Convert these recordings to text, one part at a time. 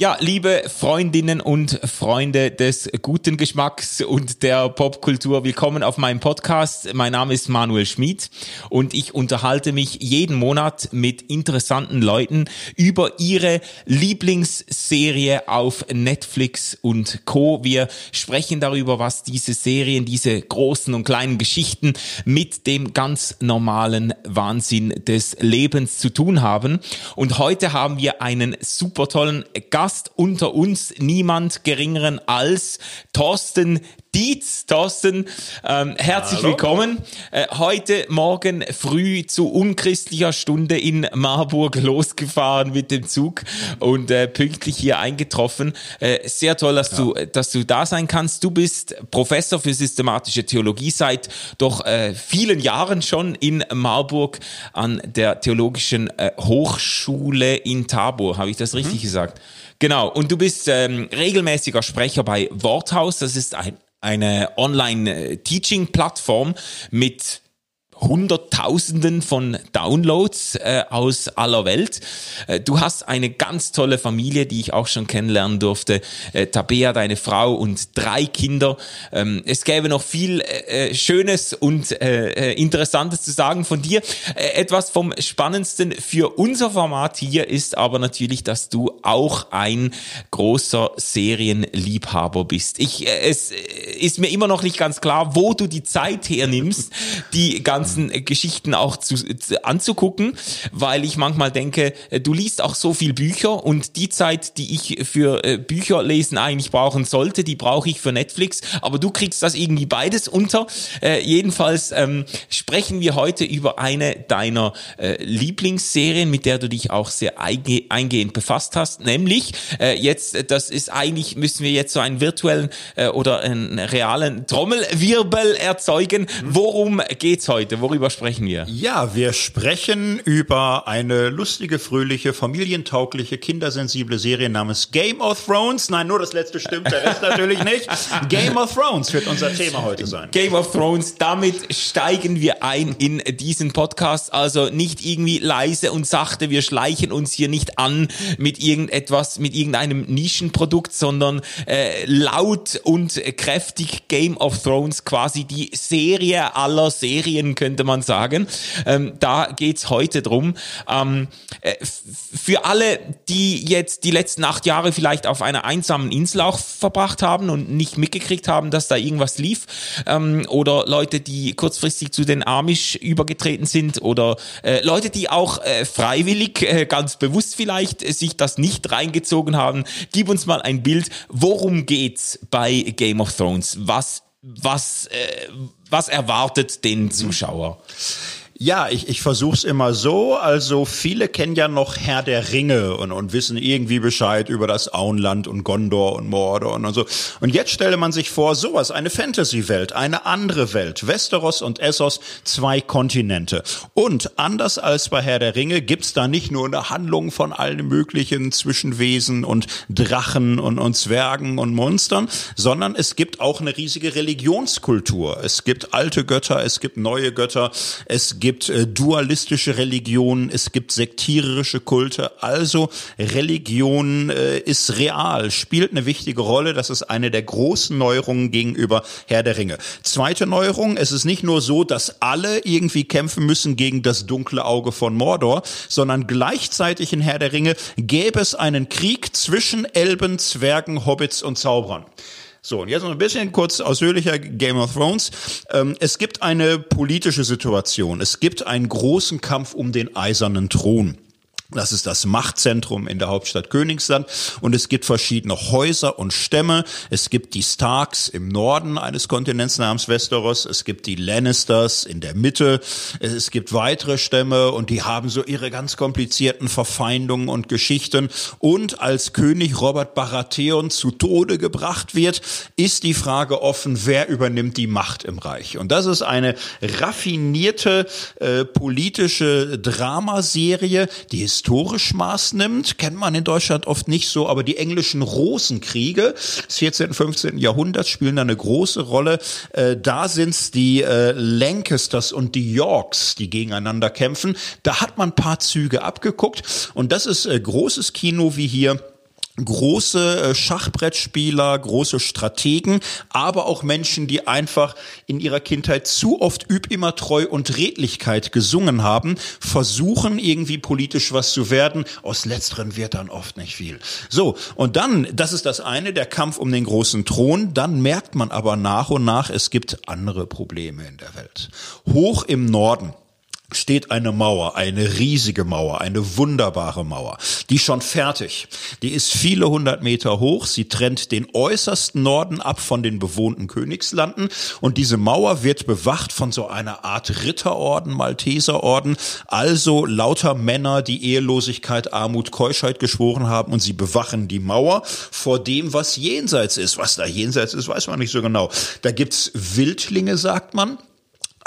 Ja, liebe Freundinnen und Freunde des guten Geschmacks und der Popkultur, willkommen auf meinem Podcast. Mein Name ist Manuel Schmid und ich unterhalte mich jeden Monat mit interessanten Leuten über ihre Lieblingsserie auf Netflix und Co. Wir sprechen darüber, was diese Serien, diese großen und kleinen Geschichten mit dem ganz normalen Wahnsinn des Lebens zu tun haben. Und heute haben wir einen super tollen Gast Gast unter uns niemand geringeren als Thorsten Dietz. Thorsten, ähm, herzlich Hallo. willkommen. Äh, heute Morgen früh zu unchristlicher Stunde in Marburg losgefahren mit dem Zug und äh, pünktlich hier eingetroffen. Äh, sehr toll, dass ja. du, dass du da sein kannst. Du bist Professor für systematische Theologie seit doch äh, vielen Jahren schon in Marburg an der Theologischen äh, Hochschule in Tabor. Habe ich das richtig mhm. gesagt? Genau. Und du bist ähm, regelmäßiger Sprecher bei Worthaus. Das ist ein eine Online-Teaching-Plattform mit Hunderttausenden von Downloads äh, aus aller Welt. Äh, du hast eine ganz tolle Familie, die ich auch schon kennenlernen durfte. Äh, Tabea, deine Frau und drei Kinder. Ähm, es gäbe noch viel äh, äh Schönes und äh, Interessantes zu sagen von dir. Etwas vom Spannendsten für unser Format hier ist aber natürlich, dass du auch ein großer Serienliebhaber bist. Ich, es ist mir immer noch nicht ganz klar, wo du die Zeit hernimmst, die ganzen ganzen Geschichten auch zu, zu, anzugucken, weil ich manchmal denke, äh, du liest auch so viel Bücher und die Zeit, die ich für äh, Bücher lesen eigentlich brauchen sollte, die brauche ich für Netflix, aber du kriegst das irgendwie beides unter. Äh, jedenfalls ähm, sprechen wir heute über eine deiner äh, Lieblingsserien, mit der du dich auch sehr einge eingehend befasst hast, nämlich äh, jetzt, das ist eigentlich, müssen wir jetzt so einen virtuellen äh, oder einen realen Trommelwirbel erzeugen. Worum geht's heute? Worüber sprechen wir? Ja, wir sprechen über eine lustige, fröhliche, familientaugliche, kindersensible Serie namens Game of Thrones. Nein, nur das letzte stimmt, der Rest natürlich nicht. Game of Thrones wird unser Thema heute sein. Game of Thrones, damit steigen wir ein in diesen Podcast. Also nicht irgendwie leise und sachte, wir schleichen uns hier nicht an mit irgendetwas, mit irgendeinem Nischenprodukt, sondern äh, laut und kräftig Game of Thrones, quasi die Serie aller Serien können könnte man sagen. Ähm, da geht's heute drum. Ähm, äh, für alle, die jetzt die letzten acht Jahre vielleicht auf einer einsamen Insel auch verbracht haben und nicht mitgekriegt haben, dass da irgendwas lief, ähm, oder Leute, die kurzfristig zu den Amish übergetreten sind, oder äh, Leute, die auch äh, freiwillig, äh, ganz bewusst vielleicht, sich das nicht reingezogen haben, gib uns mal ein Bild, worum geht's bei Game of Thrones? Was was, äh, was erwartet den Zuschauer? Ja, ich, ich versuche es immer so. Also viele kennen ja noch Herr der Ringe und, und wissen irgendwie Bescheid über das Auenland und Gondor und Mordor und, so. Und jetzt stelle man sich vor, sowas, eine Fantasy-Welt, eine andere Welt. Westeros und Essos, zwei Kontinente. Und anders als bei Herr der Ringe gibt's da nicht nur eine Handlung von allen möglichen Zwischenwesen und Drachen und, und Zwergen und Monstern, sondern es gibt auch eine riesige Religionskultur. Es gibt alte Götter, es gibt neue Götter, es gibt gibt äh, dualistische Religionen, es gibt sektiererische Kulte. Also Religion äh, ist real, spielt eine wichtige Rolle. Das ist eine der großen Neuerungen gegenüber Herr der Ringe. Zweite Neuerung, es ist nicht nur so, dass alle irgendwie kämpfen müssen gegen das dunkle Auge von Mordor, sondern gleichzeitig in Herr der Ringe gäbe es einen Krieg zwischen Elben, Zwergen, Hobbits und Zauberern. So, und jetzt noch ein bisschen kurz ausführlicher Game of Thrones. Ähm, es gibt eine politische Situation. Es gibt einen großen Kampf um den eisernen Thron. Das ist das Machtzentrum in der Hauptstadt Königsland und es gibt verschiedene Häuser und Stämme. Es gibt die Starks im Norden eines Kontinents namens Westeros. Es gibt die Lannisters in der Mitte. Es gibt weitere Stämme und die haben so ihre ganz komplizierten Verfeindungen und Geschichten. Und als König Robert Baratheon zu Tode gebracht wird, ist die Frage offen, wer übernimmt die Macht im Reich. Und das ist eine raffinierte äh, politische Dramaserie, die ist historisch Maß nimmt, kennt man in Deutschland oft nicht so, aber die englischen Rosenkriege des 14. und 15. Jahrhunderts spielen da eine große Rolle. Äh, da sind es die äh, Lancasters und die Yorks, die gegeneinander kämpfen. Da hat man ein paar Züge abgeguckt und das ist äh, großes Kino wie hier große äh, Schachbrettspieler, große Strategen, aber auch Menschen, die einfach in ihrer Kindheit zu oft Üb immer treu und Redlichkeit gesungen haben, versuchen irgendwie politisch was zu werden. Aus letzteren wird dann oft nicht viel. So, und dann, das ist das eine, der Kampf um den großen Thron, dann merkt man aber nach und nach, es gibt andere Probleme in der Welt. Hoch im Norden steht eine Mauer, eine riesige Mauer, eine wunderbare Mauer, die schon fertig. Die ist viele hundert Meter hoch. Sie trennt den äußersten Norden ab von den bewohnten Königslanden. Und diese Mauer wird bewacht von so einer Art Ritterorden, Malteserorden. Also lauter Männer, die Ehelosigkeit, Armut, Keuschheit geschworen haben. Und sie bewachen die Mauer vor dem, was jenseits ist. Was da jenseits ist, weiß man nicht so genau. Da gibt's Wildlinge, sagt man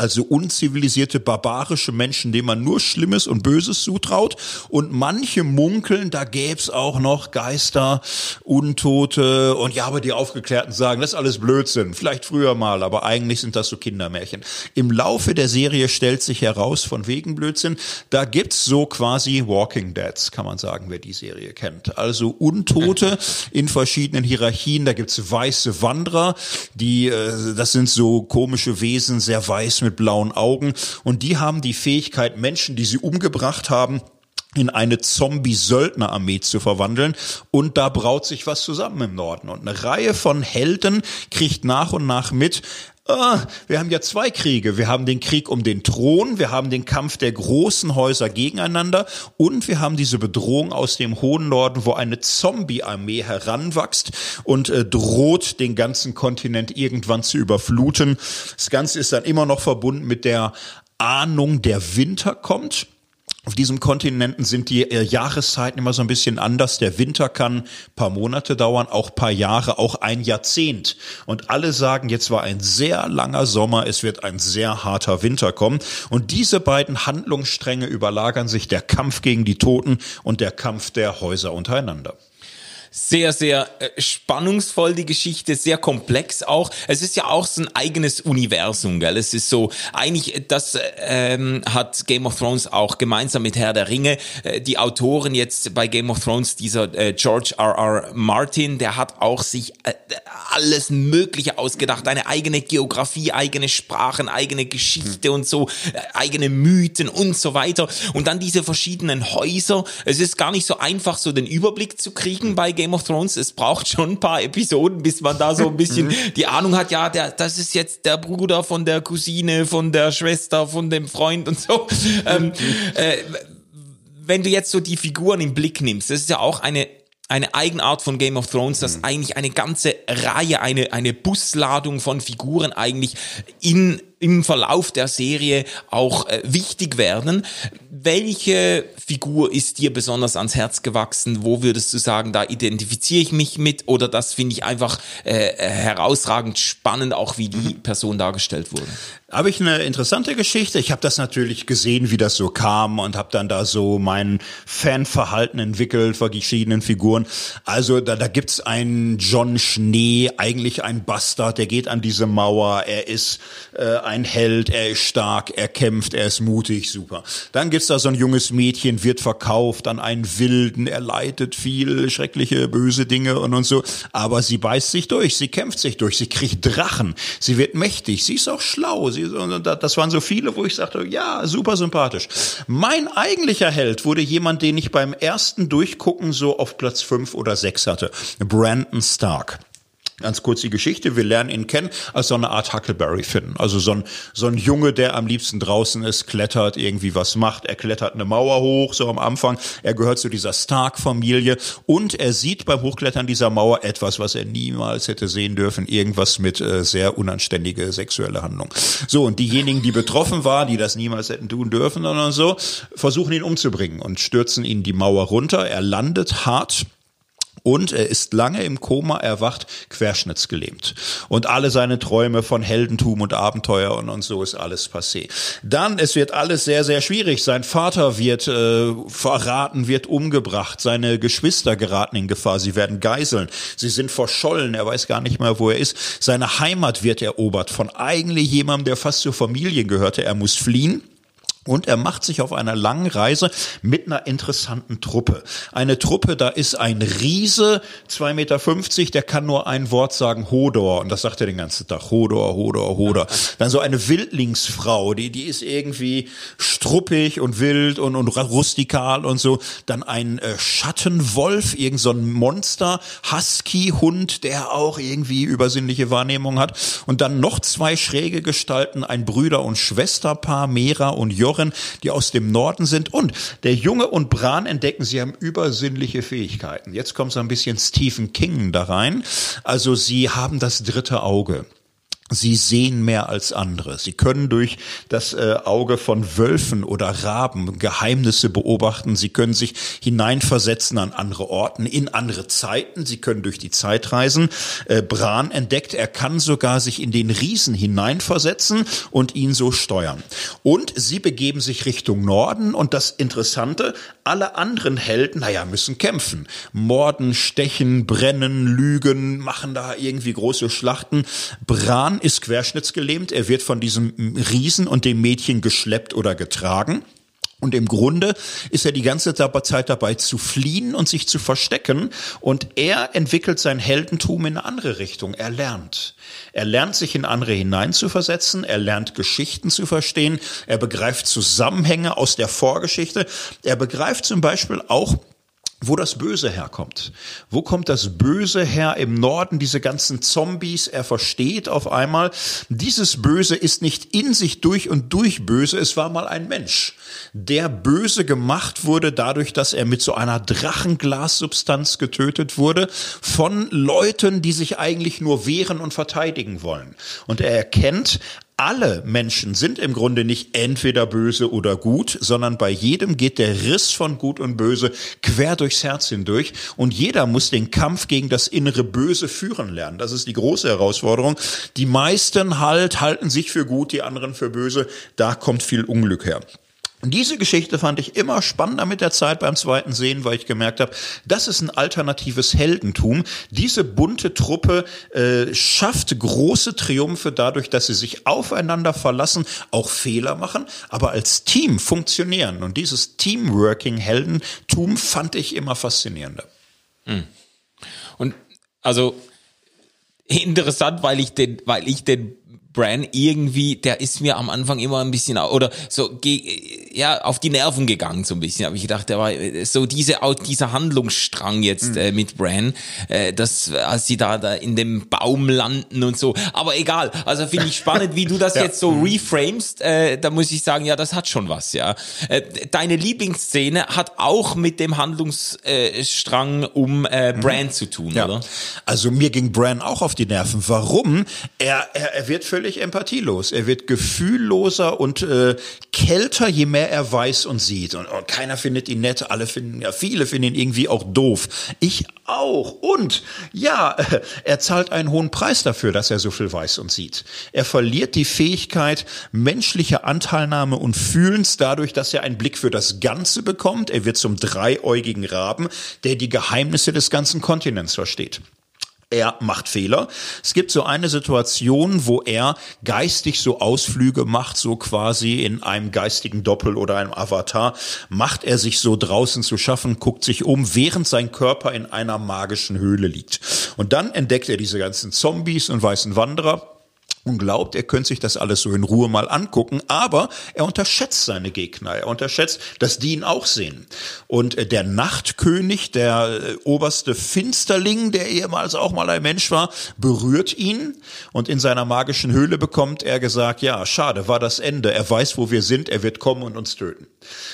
also unzivilisierte, barbarische Menschen, denen man nur Schlimmes und Böses zutraut. Und manche munkeln, da gäb's auch noch Geister, Untote und ja, aber die Aufgeklärten sagen, das ist alles Blödsinn. Vielleicht früher mal, aber eigentlich sind das so Kindermärchen. Im Laufe der Serie stellt sich heraus, von wegen Blödsinn, da gibt's so quasi Walking Deads, kann man sagen, wer die Serie kennt. Also Untote in verschiedenen Hierarchien, da gibt's weiße Wanderer, die, äh, das sind so komische Wesen, sehr weiß mit blauen Augen und die haben die Fähigkeit, Menschen, die sie umgebracht haben, in eine Zombie-Söldner-Armee zu verwandeln. Und da braut sich was zusammen im Norden. Und eine Reihe von Helden kriegt nach und nach mit, ah, wir haben ja zwei Kriege. Wir haben den Krieg um den Thron, wir haben den Kampf der großen Häuser gegeneinander und wir haben diese Bedrohung aus dem hohen Norden, wo eine Zombie-Armee heranwächst und äh, droht, den ganzen Kontinent irgendwann zu überfluten. Das Ganze ist dann immer noch verbunden mit der Ahnung, der Winter kommt. Auf diesem Kontinenten sind die äh, Jahreszeiten immer so ein bisschen anders. Der Winter kann paar Monate dauern, auch paar Jahre, auch ein Jahrzehnt. Und alle sagen, jetzt war ein sehr langer Sommer, es wird ein sehr harter Winter kommen. Und diese beiden Handlungsstränge überlagern sich der Kampf gegen die Toten und der Kampf der Häuser untereinander sehr, sehr äh, spannungsvoll, die Geschichte, sehr komplex auch. Es ist ja auch so ein eigenes Universum, gell? Es ist so, eigentlich, das ähm, hat Game of Thrones auch gemeinsam mit Herr der Ringe. Äh, die Autoren jetzt bei Game of Thrones, dieser äh, George R. R. Martin, der hat auch sich äh, alles Mögliche ausgedacht. Eine eigene Geografie, eigene Sprachen, eigene Geschichte und so, äh, eigene Mythen und so weiter. Und dann diese verschiedenen Häuser. Es ist gar nicht so einfach, so den Überblick zu kriegen bei Game of Thrones. Es braucht schon ein paar Episoden, bis man da so ein bisschen mhm. die Ahnung hat, ja, der, das ist jetzt der Bruder von der Cousine, von der Schwester, von dem Freund und so. ähm, äh, wenn du jetzt so die Figuren im Blick nimmst, das ist ja auch eine eine Eigenart von Game of Thrones, dass mhm. eigentlich eine ganze Reihe, eine, eine Busladung von Figuren eigentlich in im Verlauf der Serie auch äh, wichtig werden. Welche Figur ist dir besonders ans Herz gewachsen? Wo würdest du sagen, da identifiziere ich mich mit? Oder das finde ich einfach äh, herausragend spannend, auch wie die mhm. Person dargestellt wurde? Habe ich eine interessante Geschichte. Ich habe das natürlich gesehen, wie das so kam und habe dann da so mein Fanverhalten entwickelt von verschiedenen Figuren. Also da, da gibt's einen John Schnee, eigentlich ein Bastard, der geht an diese Mauer. Er ist äh, ein Held, er ist stark, er kämpft, er ist mutig, super. Dann gibt's da so ein junges Mädchen, wird verkauft an einen Wilden, er leidet viel schreckliche, böse Dinge und, und so. Aber sie beißt sich durch, sie kämpft sich durch, sie kriegt Drachen, sie wird mächtig, sie ist auch schlau, sie, und das waren so viele, wo ich sagte, ja, super sympathisch. Mein eigentlicher Held wurde jemand, den ich beim ersten Durchgucken so auf Platz fünf oder sechs hatte. Brandon Stark. Ganz kurz die Geschichte. Wir lernen ihn kennen als so eine Art Huckleberry Finn. Also so ein, so ein Junge, der am liebsten draußen ist, klettert, irgendwie was macht. Er klettert eine Mauer hoch, so am Anfang. Er gehört zu dieser Stark-Familie und er sieht beim Hochklettern dieser Mauer etwas, was er niemals hätte sehen dürfen. Irgendwas mit äh, sehr unanständige sexuelle Handlung. So, und diejenigen, die betroffen waren, die das niemals hätten tun dürfen oder so, versuchen ihn umzubringen und stürzen ihn die Mauer runter. Er landet hart Und er ist lange im Koma erwacht, querschnittsgelähmt. Und alle seine Träume von Heldentum und Abenteuer und, und so ist alles passé. Dann, es wird alles sehr, sehr schwierig. Sein Vater wird äh, verraten, wird umgebracht. Seine Geschwister geraten in Gefahr. Sie werden geiseln. Sie sind verschollen. Er weiß gar nicht mehr, wo er ist. Seine Heimat wird erobert von eigentlich jemandem, der fast zur Familie gehörte. Er muss fliehen. Und er macht sich auf einer langen Reise mit einer interessanten Truppe. Eine Truppe, da ist ein Riese, 2,50 Meter, der kann nur ein Wort sagen, Hodor. Und das sagt er den ganzen Tag, Hodor, Hodor, Hodor. Dann so eine Wildlingsfrau, die, die ist irgendwie struppig und wild und, und rustikal und so. Dann ein äh, Schattenwolf, irgend so ein Monster, Husky-Hund, der auch irgendwie übersinnliche Wahrnehmung hat. Und dann noch zwei schräge Gestalten, ein Brüder- und Schwesterpaar, Mera und Jörg Jochen, die aus dem Norden sind. Und der Junge und Bran entdecken, sie haben übersinnliche Fähigkeiten. Jetzt kommt so ein bisschen Stephen King da rein. Also sie haben das dritte Auge. Sie sehen mehr als andere. Sie können durch das äh, Auge von Wölfen oder Raben Geheimnisse beobachten. Sie können sich hineinversetzen an andere Orten, in andere Zeiten. Sie können durch die Zeit reisen. Äh, Bran entdeckt, er kann sogar sich in den Riesen hineinversetzen und ihn so steuern. Und sie begeben sich Richtung Norden. Und das Interessante, alle anderen Helden, naja, müssen kämpfen. Morden, stechen, brennen, lügen, machen da irgendwie große Schlachten. Bran ist querschnittsgelähmt. Er wird von diesem Riesen und dem Mädchen geschleppt oder getragen. Und im Grunde ist er die ganze Zeit dabei zu fliehen und sich zu verstecken. Und er entwickelt sein Heldentum in eine andere Richtung. Er lernt. Er lernt sich in andere hineinzuversetzen. Er lernt Geschichten zu verstehen. Er begreift Zusammenhänge aus der Vorgeschichte. Er begreift zum Beispiel auch, wo das Böse herkommt. Wo kommt das Böse her im Norden, diese ganzen Zombies? Er versteht auf einmal, dieses Böse ist nicht in sich durch und durch böse, es war mal ein Mensch, der böse gemacht wurde dadurch, dass er mit so einer Drachenglassubstanz getötet wurde von Leuten, die sich eigentlich nur wehren und verteidigen wollen. Und er erkennt, alle Menschen sind im Grunde nicht entweder böse oder gut, sondern bei jedem geht der Riss von gut und böse quer durchs Herz hindurch und jeder muss den Kampf gegen das innere Böse führen lernen. Das ist die große Herausforderung. Die meisten halt halten sich für gut, die anderen für böse. Da kommt viel Unglück her. Diese Geschichte fand ich immer spannender mit der Zeit beim zweiten Sehen, weil ich gemerkt habe, das ist ein alternatives Heldentum. Diese bunte Truppe äh, schafft große Triumphe dadurch, dass sie sich aufeinander verlassen, auch Fehler machen, aber als Team funktionieren. Und dieses Teamworking-Heldentum fand ich immer faszinierender. Hm. Und also interessant, weil ich den, weil ich den Bran irgendwie, der ist mir am Anfang immer ein bisschen oder so ja auf die Nerven gegangen so ein bisschen. Habe ich gedacht, der war so diese dieser Handlungsstrang jetzt äh, mit Bran, äh, das als sie da, da in dem Baum landen und so. Aber egal. Also finde ich spannend, wie du das ja. jetzt so reframest. Äh, da muss ich sagen, ja, das hat schon was. Ja, äh, deine Lieblingsszene hat auch mit dem Handlungsstrang um äh, Bran mhm. zu tun, ja. oder? Also mir ging Bran auch auf die Nerven. Warum? Er er, er wird für völlig empathielos. Er wird gefühlloser und äh, kälter, je mehr er weiß und sieht. Und, und keiner findet ihn nett, alle finden, ja, viele finden ihn irgendwie auch doof. Ich auch. Und ja, er zahlt einen hohen Preis dafür, dass er so viel weiß und sieht. Er verliert die Fähigkeit menschlicher Anteilnahme und Fühlens dadurch, dass er einen Blick für das Ganze bekommt. Er wird zum dreiäugigen Raben, der die Geheimnisse des ganzen Kontinents versteht er macht Fehler. Es gibt so eine Situation, wo er geistig so Ausflüge macht, so quasi in einem geistigen Doppel oder einem Avatar, macht er sich so draußen zu schaffen, guckt sich um, während sein Körper in einer magischen Höhle liegt. Und dann entdeckt er diese ganzen Zombies und weißen Wanderer und glaubt, er könnte sich das alles so in Ruhe mal angucken, aber er unterschätzt seine Gegner. Er unterschätzt, dass die ihn auch sehen. Und äh, der Nachtkönig, der äh, oberste Finsterling, der ehemals auch mal ein Mensch war, berührt ihn und in seiner magischen Höhle bekommt er gesagt, ja, schade, war das Ende. Er weiß, wo wir sind, er wird kommen und uns töten.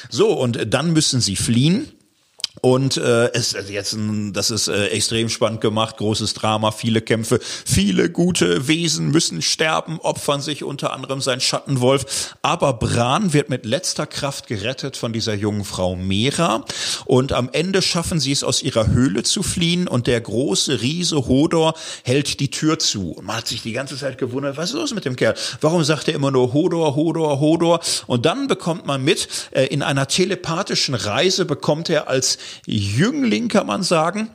So, und dann müssen sie fliehen Und äh, es ist jetzt ein, das ist äh, extrem spannend gemacht, großes Drama, viele Kämpfe, viele gute Wesen müssen sterben, opfern sich unter anderem sein Schattenwolf. Aber Bran wird mit letzter Kraft gerettet von dieser jungen Frau Mera. Und am Ende schaffen sie es aus ihrer Höhle zu fliehen und der große Riese Hodor hält die Tür zu. Und man hat sich die ganze Zeit gewundert, was ist los mit dem Kerl? Warum sagt er immer nur Hodor, Hodor, Hodor? Und dann bekommt man mit, äh, in einer telepathischen Reise bekommt er als Jüngling, kann man sagen,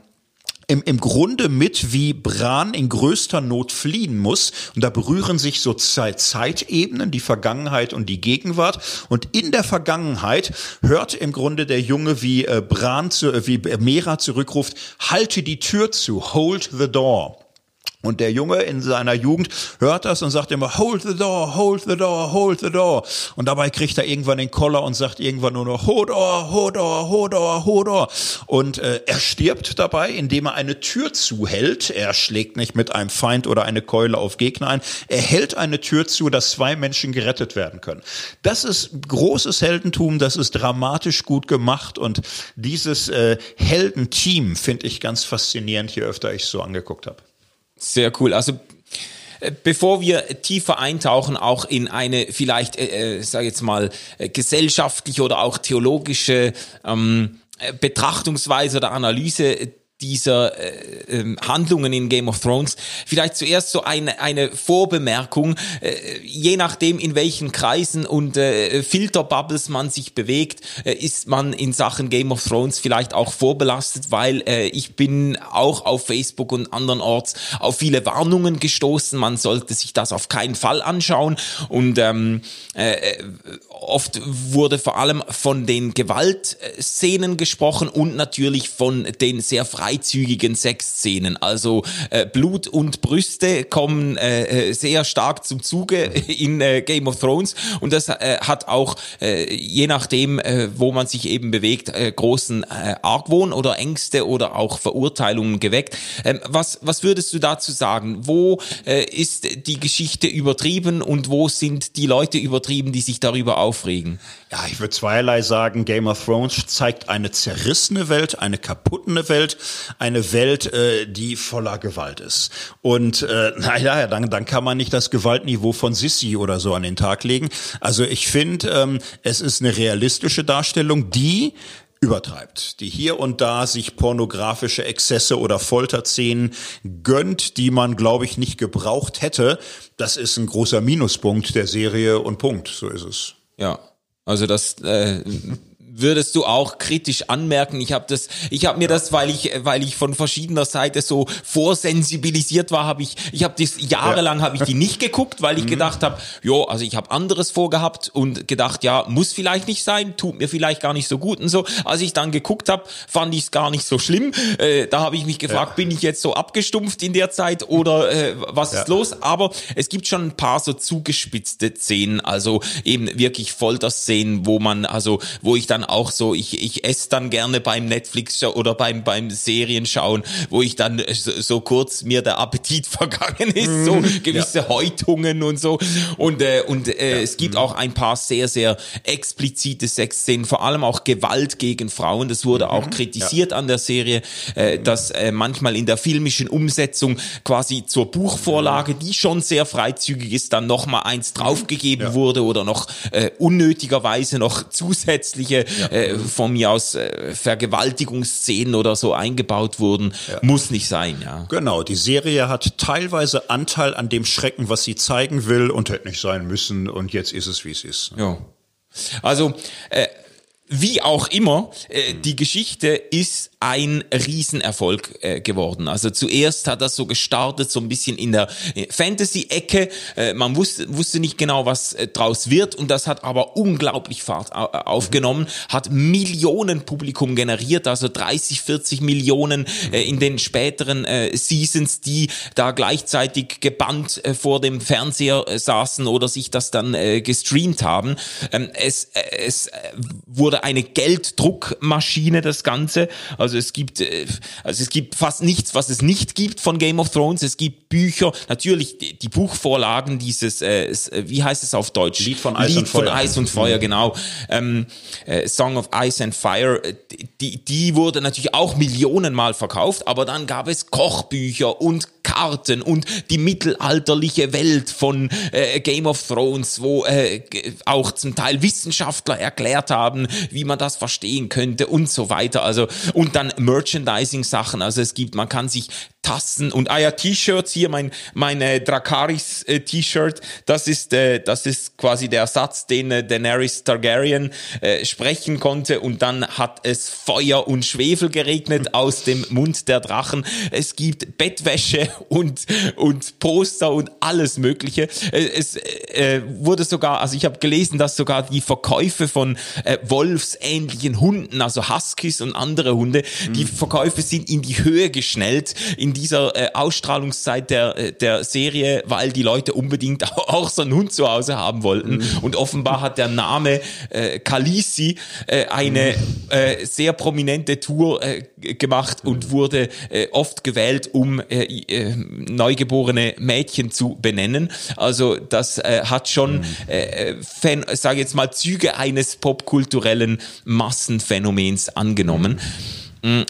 im, im Grunde mit, wie Bran in größter Not fliehen muss. Und da berühren sich so zwei Zeitebenen, die Vergangenheit und die Gegenwart. Und in der Vergangenheit hört im Grunde der Junge, wie äh, Bran, zu, äh, wie Mera zurückruft, halte die Tür zu, hold the door. Und der Junge in seiner Jugend hört das und sagt immer, hold the door, hold the door, hold the door. Und dabei kriegt er irgendwann den Koller und sagt irgendwann nur noch, Hodor, Hodor, Hodor, Hodor. Und äh, er stirbt dabei, indem er eine Tür zuhält. Er schlägt nicht mit einem Feind oder eine Keule auf Gegner ein. Er hält eine Tür zu, dass zwei Menschen gerettet werden können. Das ist großes Heldentum, das ist dramatisch gut gemacht und dieses äh, Heldenteam finde ich ganz faszinierend, je öfter ich es so angeguckt habe. Sehr cool. Also äh, Bevor wir tiefer eintauchen, auch in eine vielleicht, äh, äh sage jetzt mal, äh, gesellschaftliche oder auch theologische ähm, Betrachtungsweise oder Analyse dieser äh, äh, Handlungen in Game of Thrones. Vielleicht zuerst so eine, eine Vorbemerkung, äh, je nachdem in welchen Kreisen und äh, Filterbubbles man sich bewegt, äh, ist man in Sachen Game of Thrones vielleicht auch vorbelastet, weil äh, ich bin auch auf Facebook und andernorts auf viele Warnungen gestoßen, man sollte sich das auf keinen Fall anschauen. Und ähm, äh, oft wurde vor allem von den Gewaltszenen gesprochen und natürlich von den sehr freizügigen Sexszenen. Also äh, Blut und Brüste kommen äh, äh, sehr stark zum Zuge in äh, Game of Thrones und das äh, hat auch äh, je nachdem, äh, wo man sich eben bewegt, äh, großen äh, Argwohn oder Ängste oder auch Verurteilungen geweckt. Ähm, was, was würdest du dazu sagen? Wo äh, ist die Geschichte übertrieben und wo sind die Leute übertrieben, die sich darüber aufregen? Ja, ich würde zweierlei sagen. Game of Thrones zeigt eine zerrissene Welt, eine kaputtene Welt, eine Welt, äh, die voller Gewalt ist. Und äh, naja, dann, dann kann man nicht das Gewaltniveau von Sissy oder so an den Tag legen. Also ich finde, ähm, es ist eine realistische Darstellung, die übertreibt, die hier und da sich pornografische Exzesse oder Folterszenen gönnt, die man, glaube ich, nicht gebraucht hätte. Das ist ein großer Minuspunkt der Serie und Punkt. So ist es. Ja, also das äh, würdest du auch kritisch anmerken. Ich habe das, ich habe mir das, weil ich, weil ich von verschiedener Seite so vorsensibilisiert war, habe ich, ich habe das jahrelang habe ich die nicht geguckt, weil ich mhm. gedacht habe, jo, also ich habe anderes vorgehabt und gedacht, ja, muss vielleicht nicht sein, tut mir vielleicht gar nicht so gut und so. Als ich dann geguckt habe, fand ich es gar nicht so schlimm. Äh, da habe ich mich gefragt, ja. bin ich jetzt so abgestumpft in der Zeit oder äh, was ja. ist los? Aber es gibt schon ein paar so zugespitzte Szenen, also eben wirklich Folterszenen, wo man, also wo ich dann auch so, ich, ich esse dann gerne beim Netflix oder beim, beim Serienschauen, wo ich dann so, so kurz mir der Appetit vergangen ist, so mhm. gewisse ja. Häutungen und so. Und, äh, und äh, ja. es gibt mhm. auch ein paar sehr, sehr explizite Sexszenen, vor allem auch Gewalt gegen Frauen. Das wurde auch mhm. kritisiert ja. an der Serie, äh, dass äh, manchmal in der filmischen Umsetzung quasi zur Buchvorlage, die schon sehr freizügig ist, dann noch mal eins draufgegeben wurde oder noch äh, unnötigerweise noch zusätzliche ja. äh, von mir aus äh, Vergewaltigungsszenen oder so eingebaut wurden, ja. muss nicht sein, ja. Genau, die Serie hat teilweise Anteil an dem Schrecken, was sie zeigen will und hätte nicht sein müssen und jetzt ist es, wie es ist. Ja. Also, äh, wie auch immer, äh, die Geschichte ist ein Riesenerfolg äh, geworden. Also zuerst hat das so gestartet, so ein bisschen in der äh, Fantasy-Ecke. Äh, man wusste, wusste nicht genau, was äh, draus wird und das hat aber unglaublich Fahrt äh, aufgenommen, hat Millionen Publikum generiert, also 30, 40 Millionen äh, in den späteren äh, Seasons, die da gleichzeitig gebannt äh, vor dem Fernseher äh, saßen oder sich das dann äh, gestreamt haben. Ähm, es, es wurde eine Gelddruckmaschine, das Ganze. Also es gibt, äh, also es gibt fast nichts, was es nicht gibt von Game of Thrones. Es gibt Bücher, natürlich die, die Buchvorlagen dieses, äh, äh wie heißt es auf Deutsch? Lied von Eis Lied und Feuer. Von Eis und Feuer, Mhm. genau. Ähm, äh, Song of Ice and Fire, äh, die, die wurde natürlich auch millionenmal verkauft, aber dann gab es Kochbücher und Karten und die mittelalterliche Welt von äh, Game of Thrones, wo äh, auch zum Teil Wissenschaftler erklärt haben, wie man das verstehen könnte und so weiter. Also und dann Merchandising-Sachen. Also es gibt, man kann sich Tassen und ah ja T-Shirts hier mein meine Drakaris äh, T-Shirt. Das ist äh, das ist quasi der Satz den äh, Daenerys Targaryen äh, sprechen konnte. Und dann hat es Feuer und Schwefel geregnet aus dem Mund der Drachen. Es gibt Bettwäsche und und Poster und alles mögliche. Äh, es äh, wurde sogar also ich habe gelesen dass sogar die Verkäufe von äh, wolfsähnlichen Hunden also Huskies und andere Hunde die Verkäufe sind in die Höhe geschnellt in dieser äh, Ausstrahlungszeit der, äh, der Serie, weil die Leute unbedingt auch so einen Hund zu Hause haben wollten. Und offenbar hat der Name äh, Khaleesi äh, eine äh, sehr prominente Tour äh, gemacht und wurde äh, oft gewählt, um äh, äh, neugeborene Mädchen zu benennen. Also das äh, hat schon, äh, Fan, sage jetzt mal, Züge eines popkulturellen Massenphänomens angenommen. Mm,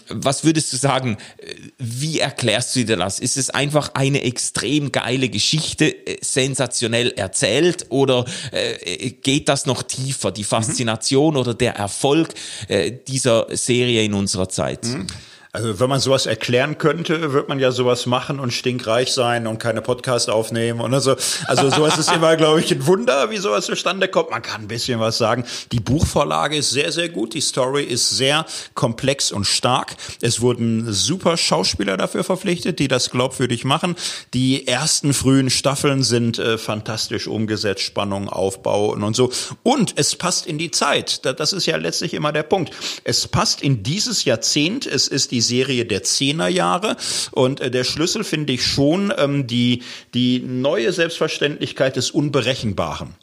Was würdest du sagen, äh, wie erklärst du dir das? Ist es einfach eine extrem geile Geschichte, äh, sensationell erzählt oder äh, geht das noch tiefer, die Faszination oder der Erfolg dieser Serie in unserer Zeit? Also wenn man sowas erklären könnte, wird man ja sowas machen und stinkreich sein und keine Podcast aufnehmen und so. Also sowas ist immer, glaube ich, ein Wunder, wie sowas zustande kommt. Man kann ein bisschen was sagen. Die Buchvorlage ist sehr, sehr gut. Die Story ist sehr komplex und stark. Es wurden super Schauspieler dafür verpflichtet, die das glaubwürdig machen. Die ersten frühen Staffeln sind äh, fantastisch umgesetzt, Spannung, Aufbau und, so. Und es passt in die Zeit. Da- Das ist ja letztlich immer der Punkt. Es passt in dieses Jahrzehnt. Es ist die Serie der Zehnerjahre. Und äh, der Schlüssel finde ich schon ähm, die, die neue Selbstverständlichkeit des Unberechenbaren.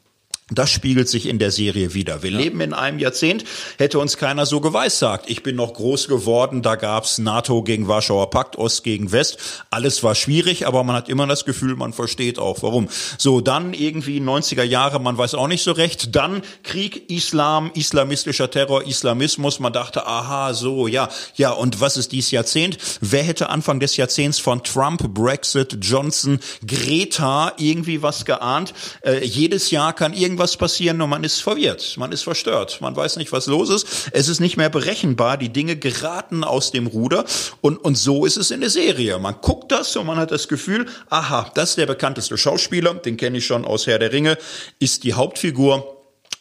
Das spiegelt sich in der Serie wieder. Wir leben in einem Jahrzehnt, hätte uns keiner so geweissagt. Ich bin noch groß geworden, da gab's NATO gegen Warschauer Pakt, Ost gegen West. Alles war schwierig, aber man hat immer das Gefühl, man versteht auch, warum. So, dann irgendwie 90er Jahre, man weiß auch nicht so recht. Dann Krieg, Islam, islamistischer Terror, Islamismus. Man dachte, aha, so, ja, ja. Und was ist dies Jahrzehnt? Wer hätte Anfang des Jahrzehnts von Trump, Brexit, Johnson, Greta irgendwie was geahnt? Äh, jedes Jahr kann irgendwas passieren und man ist verwirrt, man ist verstört, man weiß nicht, was los ist. Es ist nicht mehr berechenbar, die Dinge geraten aus dem Ruder und, und so ist es in der Serie. Man guckt das und man hat das Gefühl, aha, das ist der bekannteste Schauspieler, den kenne ich schon aus Herr der Ringe, ist die Hauptfigur.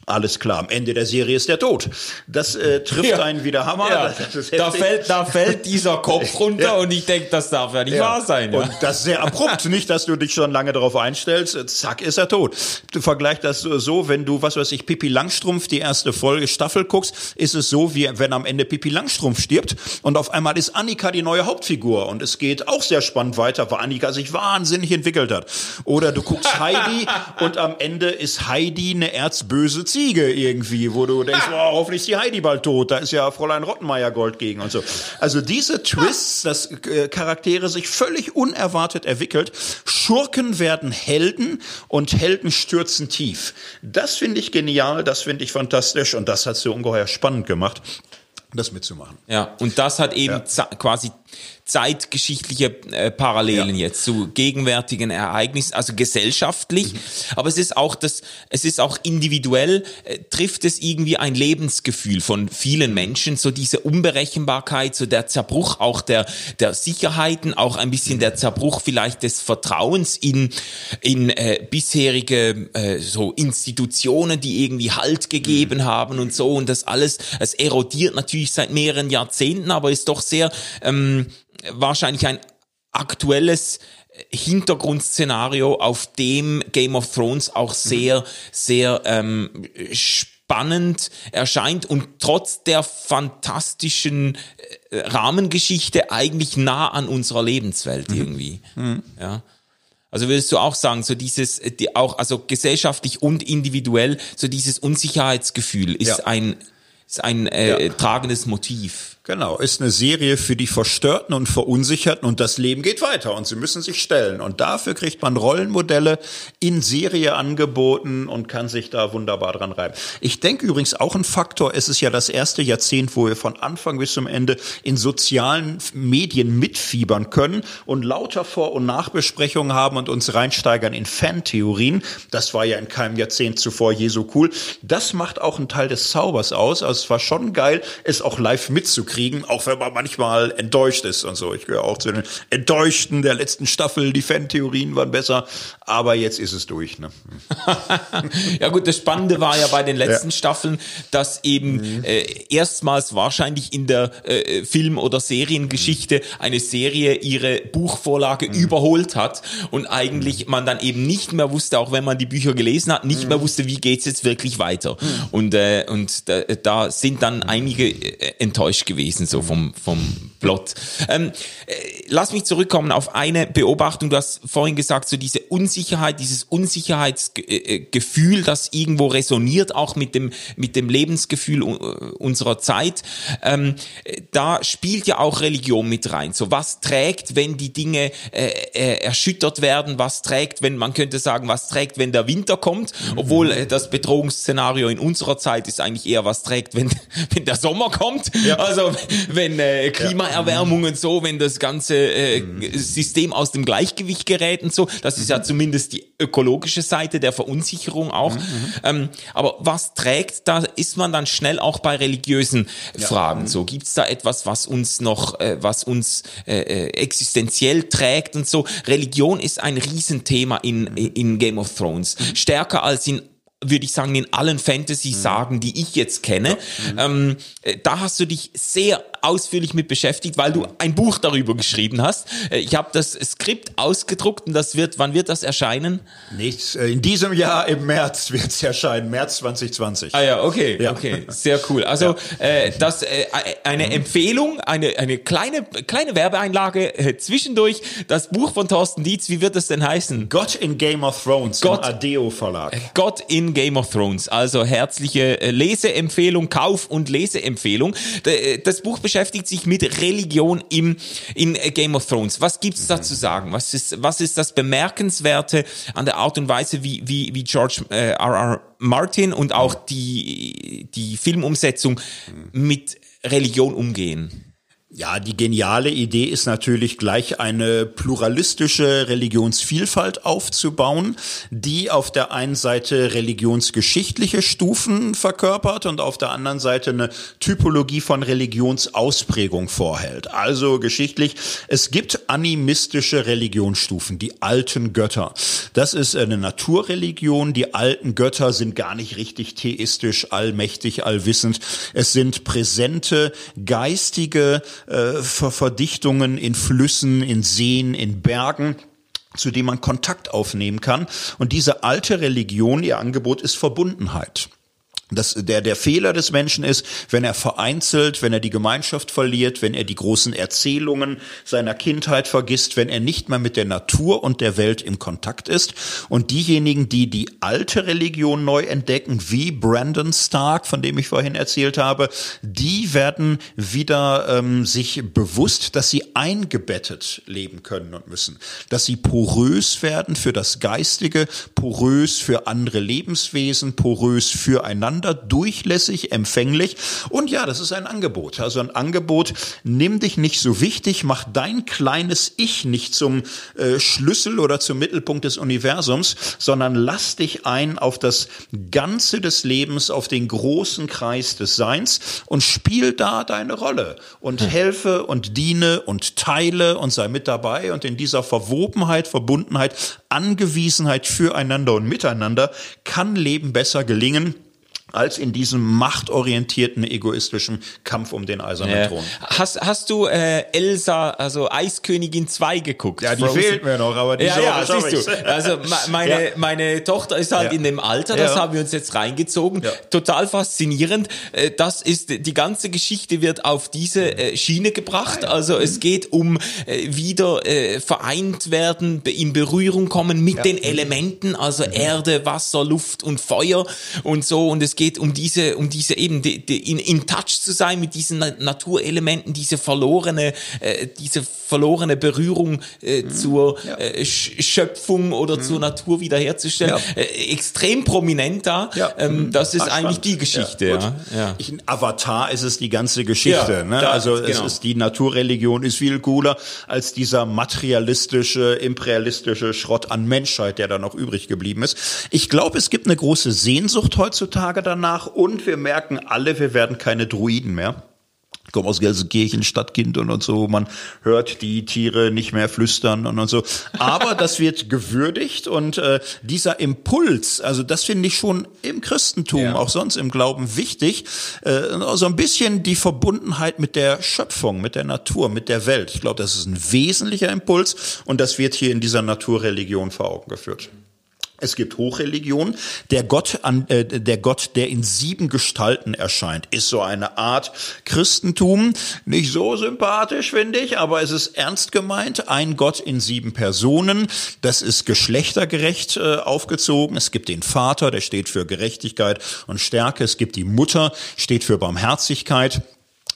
Alles klar, am Ende der Serie ist der tot. Das äh, trifft Ja. einen wie der Hammer. Ja, da, fällt, da fällt dieser Kopf runter Ja. und ich denke, das darf ja nicht wahr sein. Und das ist sehr abrupt. Nicht, dass du dich schon lange darauf einstellst. Zack, ist er tot. Du vergleichst das so, wenn du, was weiß ich, Pippi Langstrumpf die erste Folge Staffel guckst, ist es so, wie wenn am Ende Pippi Langstrumpf stirbt und auf einmal ist Annika die neue Hauptfigur und es geht auch sehr spannend weiter, weil Annika sich wahnsinnig entwickelt hat. Oder du guckst Heidi und am Ende ist Heidi eine erzböse Ziege irgendwie, wo du denkst, oh, hoffentlich ist die Heidi bald tot. Da ist ja Fräulein Rottenmeier Gold gegen und so. Also diese Twists, dass äh, Charaktere sich völlig unerwartet entwickelt. Schurken werden Helden und Helden stürzen tief. Das finde ich genial, das finde ich fantastisch und das hat so ungeheuer spannend gemacht, das mitzumachen. Ja, und das hat eben Ja. quasi zeitgeschichtliche äh, Parallelen Ja. jetzt zu gegenwärtigen Ereignissen, also gesellschaftlich, Mhm. aber es ist auch das, es ist auch individuell, äh, trifft es irgendwie ein Lebensgefühl von vielen Menschen, so diese Unberechenbarkeit, so der Zerbruch auch der, der Sicherheiten, auch ein bisschen Mhm. der Zerbruch vielleicht des Vertrauens in, in äh, bisherige äh, so Institutionen, die irgendwie Halt gegeben Mhm. haben und so und das alles, es erodiert natürlich seit mehreren Jahrzehnten, aber ist doch sehr ähm, wahrscheinlich ein aktuelles Hintergrundszenario, auf dem Game of Thrones auch sehr, sehr ähm, spannend erscheint und trotz der fantastischen äh, Rahmengeschichte eigentlich nah an unserer Lebenswelt irgendwie. Ja. Also würdest du auch sagen, so dieses, äh, die auch, also gesellschaftlich und individuell, so dieses Unsicherheitsgefühl ist Ja. ein ist ein äh, tragendes Motiv. Genau, ist eine Serie für die Verstörten und Verunsicherten und das Leben geht weiter und sie müssen sich stellen. Und dafür kriegt man Rollenmodelle in Serie angeboten und kann sich da wunderbar dran reiben. Ich denke übrigens auch ein Faktor, es ist ja das erste Jahrzehnt, wo wir von Anfang bis zum Ende in sozialen Medien mitfiebern können und lauter Vor- und Nachbesprechungen haben und uns reinsteigern in Fantheorien. Das war ja in keinem Jahrzehnt zuvor je so cool. Das macht auch einen Teil des Zaubers aus. Also es war schon geil, es auch live mitzukriegen kriegen, auch wenn man manchmal enttäuscht ist und so. Ich gehöre auch zu den Enttäuschten der letzten Staffel. Die Fan-Theorien waren besser, aber jetzt ist es durch. Ne? ja gut, das Spannende war ja bei den letzten ja. Staffeln, dass eben mhm. äh, erstmals wahrscheinlich in der äh, Film- oder Seriengeschichte eine Serie ihre Buchvorlage mhm. überholt hat und eigentlich mhm. man dann eben nicht mehr wusste, auch wenn man die Bücher gelesen hat, nicht mhm. mehr wusste, wie geht's jetzt wirklich weiter. Mhm. Und, äh, und da, da sind dann einige äh, enttäuscht gewesen gewesen, so vom, vom Plot. Ähm, äh, lass mich zurückkommen auf eine Beobachtung. Du hast vorhin gesagt, so diese Unsicherheit, dieses Unsicherheitsgefühl, äh, das irgendwo resoniert, auch mit dem, mit dem Lebensgefühl unserer Zeit. Ähm, da spielt ja auch Religion mit rein. So, was trägt, wenn die Dinge äh, äh, erschüttert werden? Was trägt, wenn, man könnte sagen, was trägt, wenn der Winter kommt? Obwohl äh, das Bedrohungsszenario in unserer Zeit ist eigentlich eher, was trägt, wenn, wenn der Sommer kommt. Ja. Also, wenn äh, Klimaerwärmung und so, wenn das ganze äh, System aus dem Gleichgewicht gerät und so, das ist ja zumindest die ökologische Seite der Verunsicherung auch. Mhm. Ähm, aber was trägt, da ist man dann schnell auch bei religiösen. Fragen. So gibt's da etwas, was uns noch, äh, was uns äh, äh existenziell trägt und so. Religion ist ein Riesenthema in, in Game of Thrones. Stärker als in würde ich sagen, in allen Fantasy-Sagen, die ich jetzt kenne. Ja. Ähm, äh, da hast du dich sehr ausführlich mit beschäftigt, weil du ein Buch darüber geschrieben hast. Äh, ich habe das Skript ausgedruckt und das wird, wann wird das erscheinen? Nichts. Äh, in diesem Jahr im März wird es erscheinen, März 2020. Ah ja, okay, ja. okay, sehr cool. Also ja. äh, das äh, eine mhm. Empfehlung, eine eine kleine kleine Werbeeinlage äh, zwischendurch. Das Buch von Thorsten Dietz, wie wird es denn heißen? Gott in Game of Thrones, Gott, Adeo Verlag. Gott in Game of Thrones. Also herzliche Leseempfehlung, Kauf und Leseempfehlung. Das Buch beschäftigt sich mit Religion im, in Game of Thrones. Was gibt's da zu sagen? Was ist, was ist das Bemerkenswerte an der Art und Weise, wie, wie, wie George äh, R. R. Martin und auch die, die Filmumsetzung mit Religion umgehen? Ja, die geniale Idee ist natürlich gleich eine pluralistische Religionsvielfalt aufzubauen, die auf der einen Seite religionsgeschichtliche Stufen verkörpert und auf der anderen Seite eine Typologie von Religionsausprägung vorhält. Also geschichtlich, es gibt animistische Religionsstufen, die alten Götter. Das ist eine Naturreligion. Die alten Götter sind gar nicht richtig theistisch, allmächtig, allwissend. Es sind präsente, geistige, äh, Verdichtungen in Flüssen, in Seen, in Bergen zu dem man Kontakt aufnehmen kann. Und diese alte Religion, ihr Angebot ist Verbundenheit. Das, der, der Fehler des Menschen ist, wenn er vereinzelt, wenn er die Gemeinschaft verliert, wenn er die großen Erzählungen seiner Kindheit vergisst, wenn er nicht mehr mit der Natur und der Welt im Kontakt ist. Und diejenigen, die die alte Religion neu entdecken, wie Brandon Stark, von dem ich vorhin erzählt habe, die werden wieder ähm, sich bewusst, dass sie eingebettet leben können und müssen, dass sie porös werden für das Geistige, porös für andere Lebenswesen, porös füreinander füreinander, durchlässig, empfänglich. Und ja, das ist ein Angebot. Also ein Angebot, nimm dich nicht so wichtig, mach dein kleines Ich nicht zum äh, Schlüssel oder zum Mittelpunkt des Universums, sondern lass dich ein auf das Ganze des Lebens, auf den großen Kreis des Seins und spiel da deine Rolle und hm. helfe und diene und teile und sei mit dabei und in dieser Verwobenheit, Verbundenheit, Angewiesenheit füreinander und miteinander kann Leben besser gelingen als in diesem machtorientierten, egoistischen Kampf um den eisernen ja. Thron. Hast, hast du äh, Elsa, also Eiskönigin 2 geguckt? Ja, die Frozen? fehlt mir noch, aber die ja, ja, siehst du. Also meine, ja. meine Tochter ist halt ja. in dem Alter, das haben wir uns jetzt reingezogen. Total faszinierend. Äh, das ist, die ganze Geschichte wird auf diese äh, Schiene gebracht. Also es geht um äh, wieder vereint werden, in Berührung kommen mit den Elementen, also mhm. Erde, Wasser, Luft und Feuer und so. Und es geht um diese, um diese eben die, die in, in Touch zu sein mit diesen Naturelementen, diese verlorene, äh, diese verlorene Berührung äh, mhm. zur ja. äh, Schöpfung oder mhm. zur Natur wiederherzustellen. Ja. Äh, extrem prominent da. Ja. Ähm, mhm. das ist Ach, eigentlich die Geschichte. Ich, Avatar ist es die ganze Geschichte. ne? Also genau. es ist die Naturreligion ist viel cooler als dieser materialistische, imperialistische Schrott an Menschheit, der da noch übrig geblieben ist. Ich glaube, es gibt eine große Sehnsucht heutzutage danach und wir merken alle, wir werden keine Druiden mehr. Ich komme aus Gelsenkirchen, Stadtkind und, und so. Man hört die Tiere nicht mehr flüstern und, und so. Aber das wird gewürdigt und äh, dieser Impuls, also das finde ich schon im Christentum, ja. auch sonst im Glauben wichtig. Äh, also ein bisschen die Verbundenheit mit der Schöpfung, mit der Natur, mit der Welt. Ich glaube, das ist ein wesentlicher Impuls und das wird hier in dieser Naturreligion vor Augen geführt. Es gibt Hochreligion. Der Gott, an, äh, der Gott, der in sieben Gestalten erscheint, ist so eine Art Christentum. Nicht so sympathisch, finde ich, aber es ist ernst gemeint. Ein Gott in sieben Personen. Das ist geschlechtergerecht äh, aufgezogen. Es gibt den Vater, der steht für Gerechtigkeit und Stärke. Es gibt die Mutter, steht für Barmherzigkeit.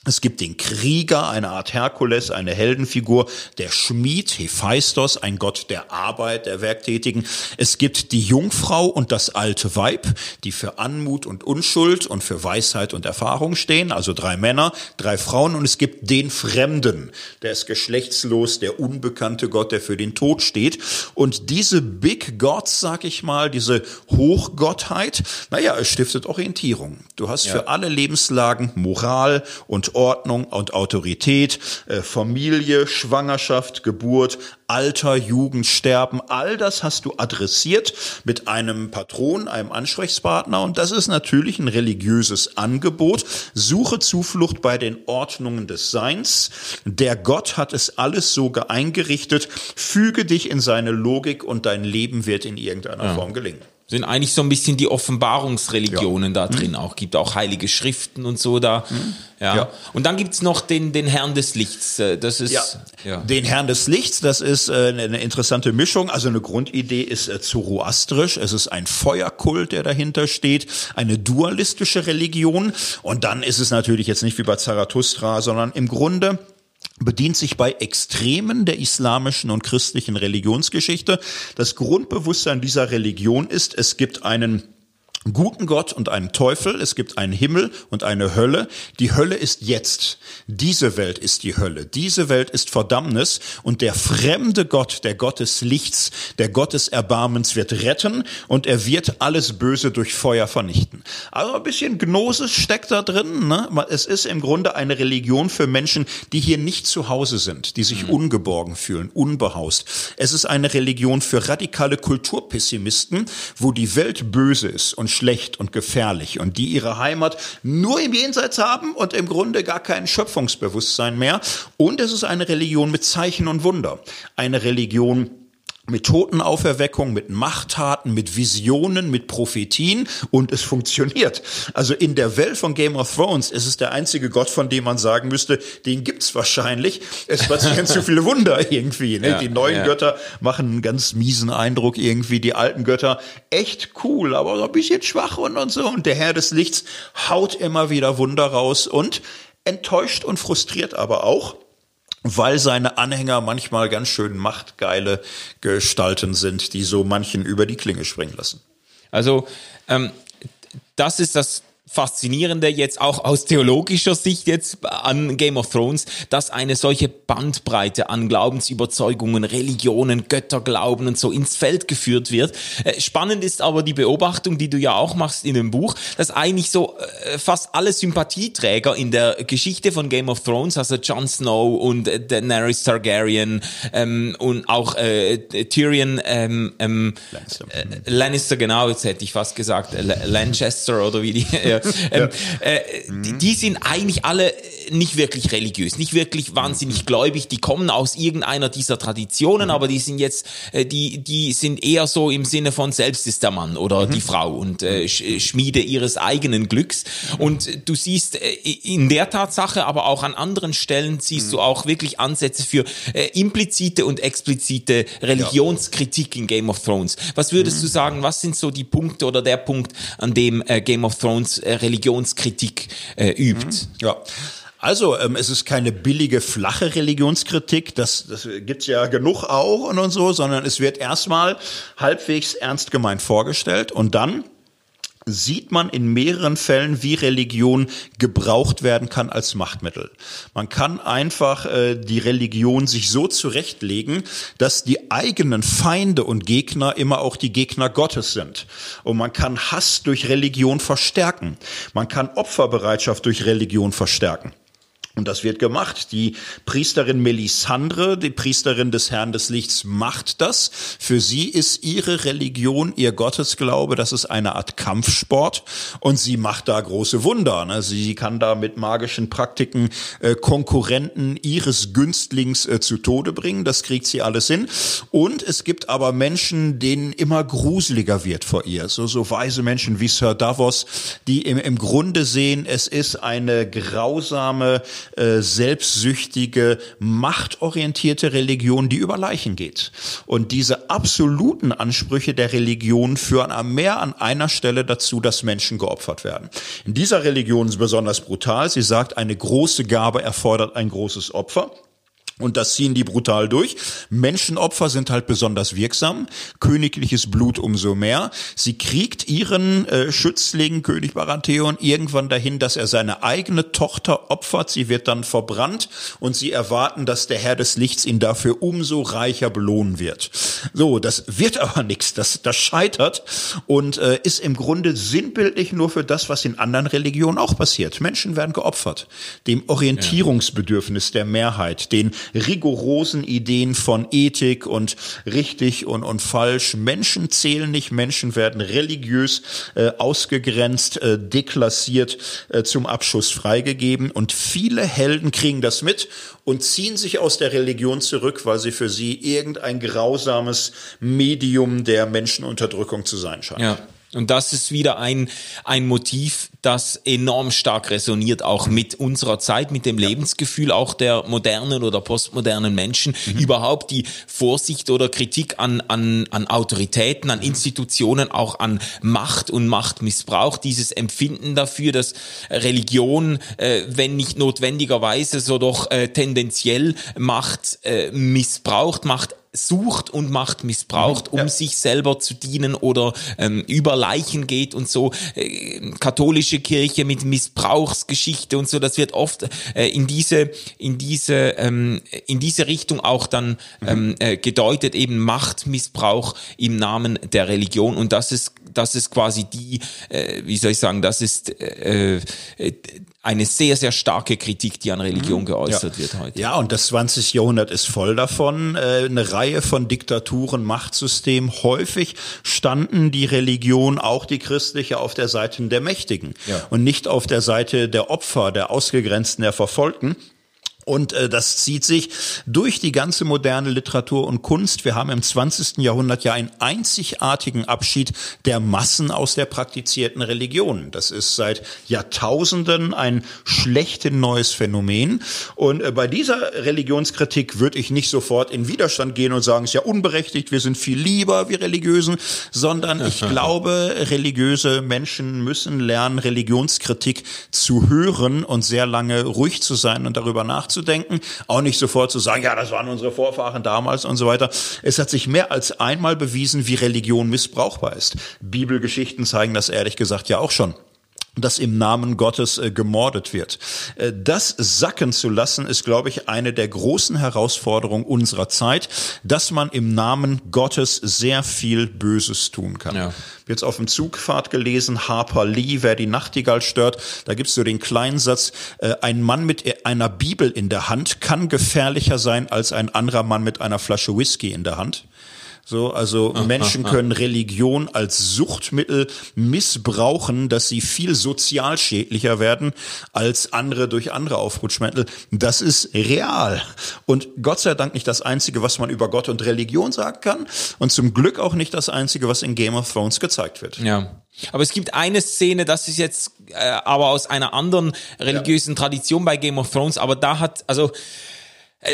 Es gibt den Krieger, eine Art Herkules, eine Heldenfigur, der Schmied, Hephaistos, ein Gott der Arbeit, der Werktätigen. Es gibt die Jungfrau und das alte Weib, die für Anmut und Unschuld und für Weisheit und Erfahrung stehen, also drei Männer, drei Frauen. Und es gibt den Fremden, der ist geschlechtslos, der unbekannte Gott, der für den Tod steht. Und diese Big Gods, sag ich mal, diese Hochgottheit, naja, es stiftet Orientierung. Du hast ja. für alle Lebenslagen Moral und Ordnung und Autorität, äh, Familie, Schwangerschaft, Geburt, Alter, Jugend, Sterben, all das hast du adressiert mit einem Patron, einem Ansprechpartner und das ist natürlich ein religiöses Angebot. Suche Zuflucht bei den Ordnungen des Seins. Der Gott hat es alles so eingerichtet. Füge dich in seine Logik und dein Leben wird in irgendeiner ja. Form gelingen sind eigentlich so ein bisschen die Offenbarungsreligionen ja. da drin mhm. auch. Gibt auch heilige Schriften und so da. Mhm. Ja. ja. Und dann gibt's noch den, den Herrn des Lichts. Äh, das ist, ja. ja. Den Herrn des Lichts, das ist äh, eine interessante Mischung. Also eine Grundidee ist äh, zoroastrisch. Es ist ein Feuerkult, der dahinter steht. Eine dualistische Religion. Und dann ist es natürlich jetzt nicht wie bei Zarathustra, sondern im Grunde bedient sich bei Extremen der islamischen und christlichen Religionsgeschichte. Das Grundbewusstsein dieser Religion ist, es gibt einen guten Gott und einen Teufel, es gibt einen Himmel und eine Hölle. Die Hölle ist jetzt. Diese Welt ist die Hölle. Diese Welt ist Verdammnis und der fremde Gott, der Gott des Lichts, der Gott des Erbarmens wird retten und er wird alles Böse durch Feuer vernichten. Also ein bisschen Gnosis steckt da drin. Ne? Es ist im Grunde eine Religion für Menschen, die hier nicht zu Hause sind, die sich mhm. ungeborgen fühlen, unbehaust. Es ist eine Religion für radikale Kulturpessimisten, wo die Welt böse ist und schlecht und gefährlich und die ihre Heimat nur im Jenseits haben und im Grunde gar kein Schöpfungsbewusstsein mehr. Und es ist eine Religion mit Zeichen und Wunder. Eine Religion, mit Totenauferweckung, mit Machttaten, mit Visionen, mit Prophetien und es funktioniert. Also in der Welt von Game of Thrones ist es der einzige Gott, von dem man sagen müsste, den gibt's wahrscheinlich. Es passieren zu viele Wunder irgendwie. Ne? Ja, die neuen ja. Götter machen einen ganz miesen Eindruck irgendwie. Die alten Götter echt cool, aber so ein bisschen schwach und, und so. Und der Herr des Lichts haut immer wieder Wunder raus und enttäuscht und frustriert aber auch weil seine Anhänger manchmal ganz schön machtgeile Gestalten sind, die so manchen über die Klinge springen lassen. Also ähm, das ist das Faszinierende jetzt auch aus theologischer Sicht jetzt an Game of Thrones, dass eine solche Bandbreite an Glaubensüberzeugungen, Religionen, Götterglauben und so ins Feld geführt wird. Äh, spannend ist aber die Beobachtung, die du ja auch machst in dem Buch, dass eigentlich so äh, fast alle Sympathieträger in der Geschichte von Game of Thrones, also Jon Snow und äh, Daenerys Targaryen ähm, und auch äh, Tyrion ähm, ähm, Lannister. Äh, Lannister, genau, jetzt hätte ich fast gesagt, Lanchester oder wie die ähm, äh, die, die sind eigentlich alle nicht wirklich religiös, nicht wirklich wahnsinnig gläubig. Die kommen aus irgendeiner dieser Traditionen, aber die sind jetzt, äh, die, die sind eher so im Sinne von selbst ist der Mann oder die Frau und äh, Schmiede ihres eigenen Glücks. Und du siehst äh, in der Tatsache, aber auch an anderen Stellen siehst du auch wirklich Ansätze für äh, implizite und explizite Religionskritik in Game of Thrones. Was würdest du sagen, was sind so die Punkte oder der Punkt, an dem äh, Game of Thrones äh, Religionskritik äh, übt? Ja. Also, ähm, es ist keine billige, flache Religionskritik, das, das gibt's ja genug auch und, und so, sondern es wird erstmal halbwegs ernst gemeint vorgestellt und dann sieht man in mehreren Fällen, wie Religion gebraucht werden kann als Machtmittel. Man kann einfach äh, die Religion sich so zurechtlegen, dass die eigenen Feinde und Gegner immer auch die Gegner Gottes sind. Und man kann Hass durch Religion verstärken. Man kann Opferbereitschaft durch Religion verstärken. Und das wird gemacht. Die Priesterin Melisandre, die Priesterin des Herrn des Lichts, macht das. Für sie ist ihre Religion, ihr Gottesglaube, das ist eine Art Kampfsport. Und sie macht da große Wunder. Ne? Sie kann da mit magischen Praktiken äh, Konkurrenten ihres Günstlings äh, zu Tode bringen. Das kriegt sie alles hin. Und es gibt aber Menschen, denen immer gruseliger wird vor ihr. So, so weise Menschen wie Sir Davos, die im, im Grunde sehen, es ist eine grausame, äh, selbstsüchtige, machtorientierte Religion, die über Leichen geht. Und diese absoluten Ansprüche der Religion führen mehr an einer Stelle dazu, dass Menschen geopfert werden. In dieser Religion ist besonders brutal. Sie sagt, eine große Gabe erfordert ein großes Opfer. Und das ziehen die brutal durch. Menschenopfer sind halt besonders wirksam, königliches Blut umso mehr. Sie kriegt ihren äh, Schützling, König Baratheon, irgendwann dahin, dass er seine eigene Tochter opfert. Sie wird dann verbrannt und sie erwarten, dass der Herr des Lichts ihn dafür umso reicher belohnen wird. So, das wird aber nichts. Das, das scheitert und äh, ist im Grunde sinnbildlich nur für das, was in anderen Religionen auch passiert. Menschen werden geopfert. Dem Orientierungsbedürfnis der Mehrheit, den rigorosen Ideen von Ethik und richtig und, und falsch. Menschen zählen nicht, Menschen werden religiös äh, ausgegrenzt, äh, deklassiert, äh, zum Abschuss freigegeben und viele Helden kriegen das mit und ziehen sich aus der Religion zurück, weil sie für sie irgendein grausames Medium der Menschenunterdrückung zu sein scheint. Ja. Und das ist wieder ein, ein Motiv, das enorm stark resoniert, auch mit unserer Zeit, mit dem Lebensgefühl auch der modernen oder postmodernen Menschen. Mhm. Überhaupt die Vorsicht oder Kritik an, an, an Autoritäten, an Institutionen, auch an Macht und Machtmissbrauch, dieses Empfinden dafür, dass Religion, äh, wenn nicht notwendigerweise, so doch äh, tendenziell Macht äh, missbraucht, Macht sucht und Macht missbraucht, um ja. sich selber zu dienen oder ähm, über Leichen geht und so. Äh, katholische Kirche mit Missbrauchsgeschichte und so, das wird oft äh, in diese in diese ähm, in diese Richtung auch dann mhm. ähm, äh, gedeutet, eben Machtmissbrauch im Namen der Religion und das ist das ist quasi die, äh, wie soll ich sagen, das ist äh, äh, eine sehr, sehr starke Kritik, die an Religion mhm. geäußert ja. wird heute. Ja, und das 20. Jahrhundert ist voll davon. Äh, eine Reihe von Diktaturen, Machtsystemen. Häufig standen die Religion, auch die christliche, auf der Seite der Mächtigen ja. und nicht auf der Seite der Opfer, der Ausgegrenzten, der Verfolgten. Und äh, das zieht sich durch die ganze moderne Literatur und Kunst. Wir haben im 20. Jahrhundert ja einen einzigartigen Abschied der Massen aus der praktizierten Religion. Das ist seit Jahrtausenden ein schlechthin neues Phänomen. Und äh, bei dieser Religionskritik würde ich nicht sofort in Widerstand gehen und sagen, es ist ja unberechtigt, wir sind viel lieber, wir Religiösen, sondern ich glaube, religiöse Menschen müssen lernen, Religionskritik zu hören und sehr lange ruhig zu sein und darüber nachzudenken nachzudenken, auch nicht sofort zu sagen, ja, das waren unsere Vorfahren damals und so weiter. Es hat sich mehr als einmal bewiesen, wie Religion missbrauchbar ist. Bibelgeschichten zeigen das ehrlich gesagt ja auch schon dass im Namen Gottes äh, gemordet wird. Äh, das sacken zu lassen, ist, glaube ich, eine der großen Herausforderungen unserer Zeit, dass man im Namen Gottes sehr viel Böses tun kann. Ja. Jetzt auf dem Zugfahrt gelesen, Harper Lee, wer die Nachtigall stört, da gibt's so den kleinen Satz, äh, ein Mann mit einer Bibel in der Hand kann gefährlicher sein als ein anderer Mann mit einer Flasche Whisky in der Hand. So, also Menschen können Religion als Suchtmittel missbrauchen, dass sie viel sozial schädlicher werden als andere durch andere Aufputschmittel. Das ist real. Und Gott sei Dank nicht das Einzige, was man über Gott und Religion sagen kann. Und zum Glück auch nicht das Einzige, was in Game of Thrones gezeigt wird. Ja. Aber es gibt eine Szene, das ist jetzt äh, aber aus einer anderen religiösen ja. Tradition bei Game of Thrones, aber da hat, also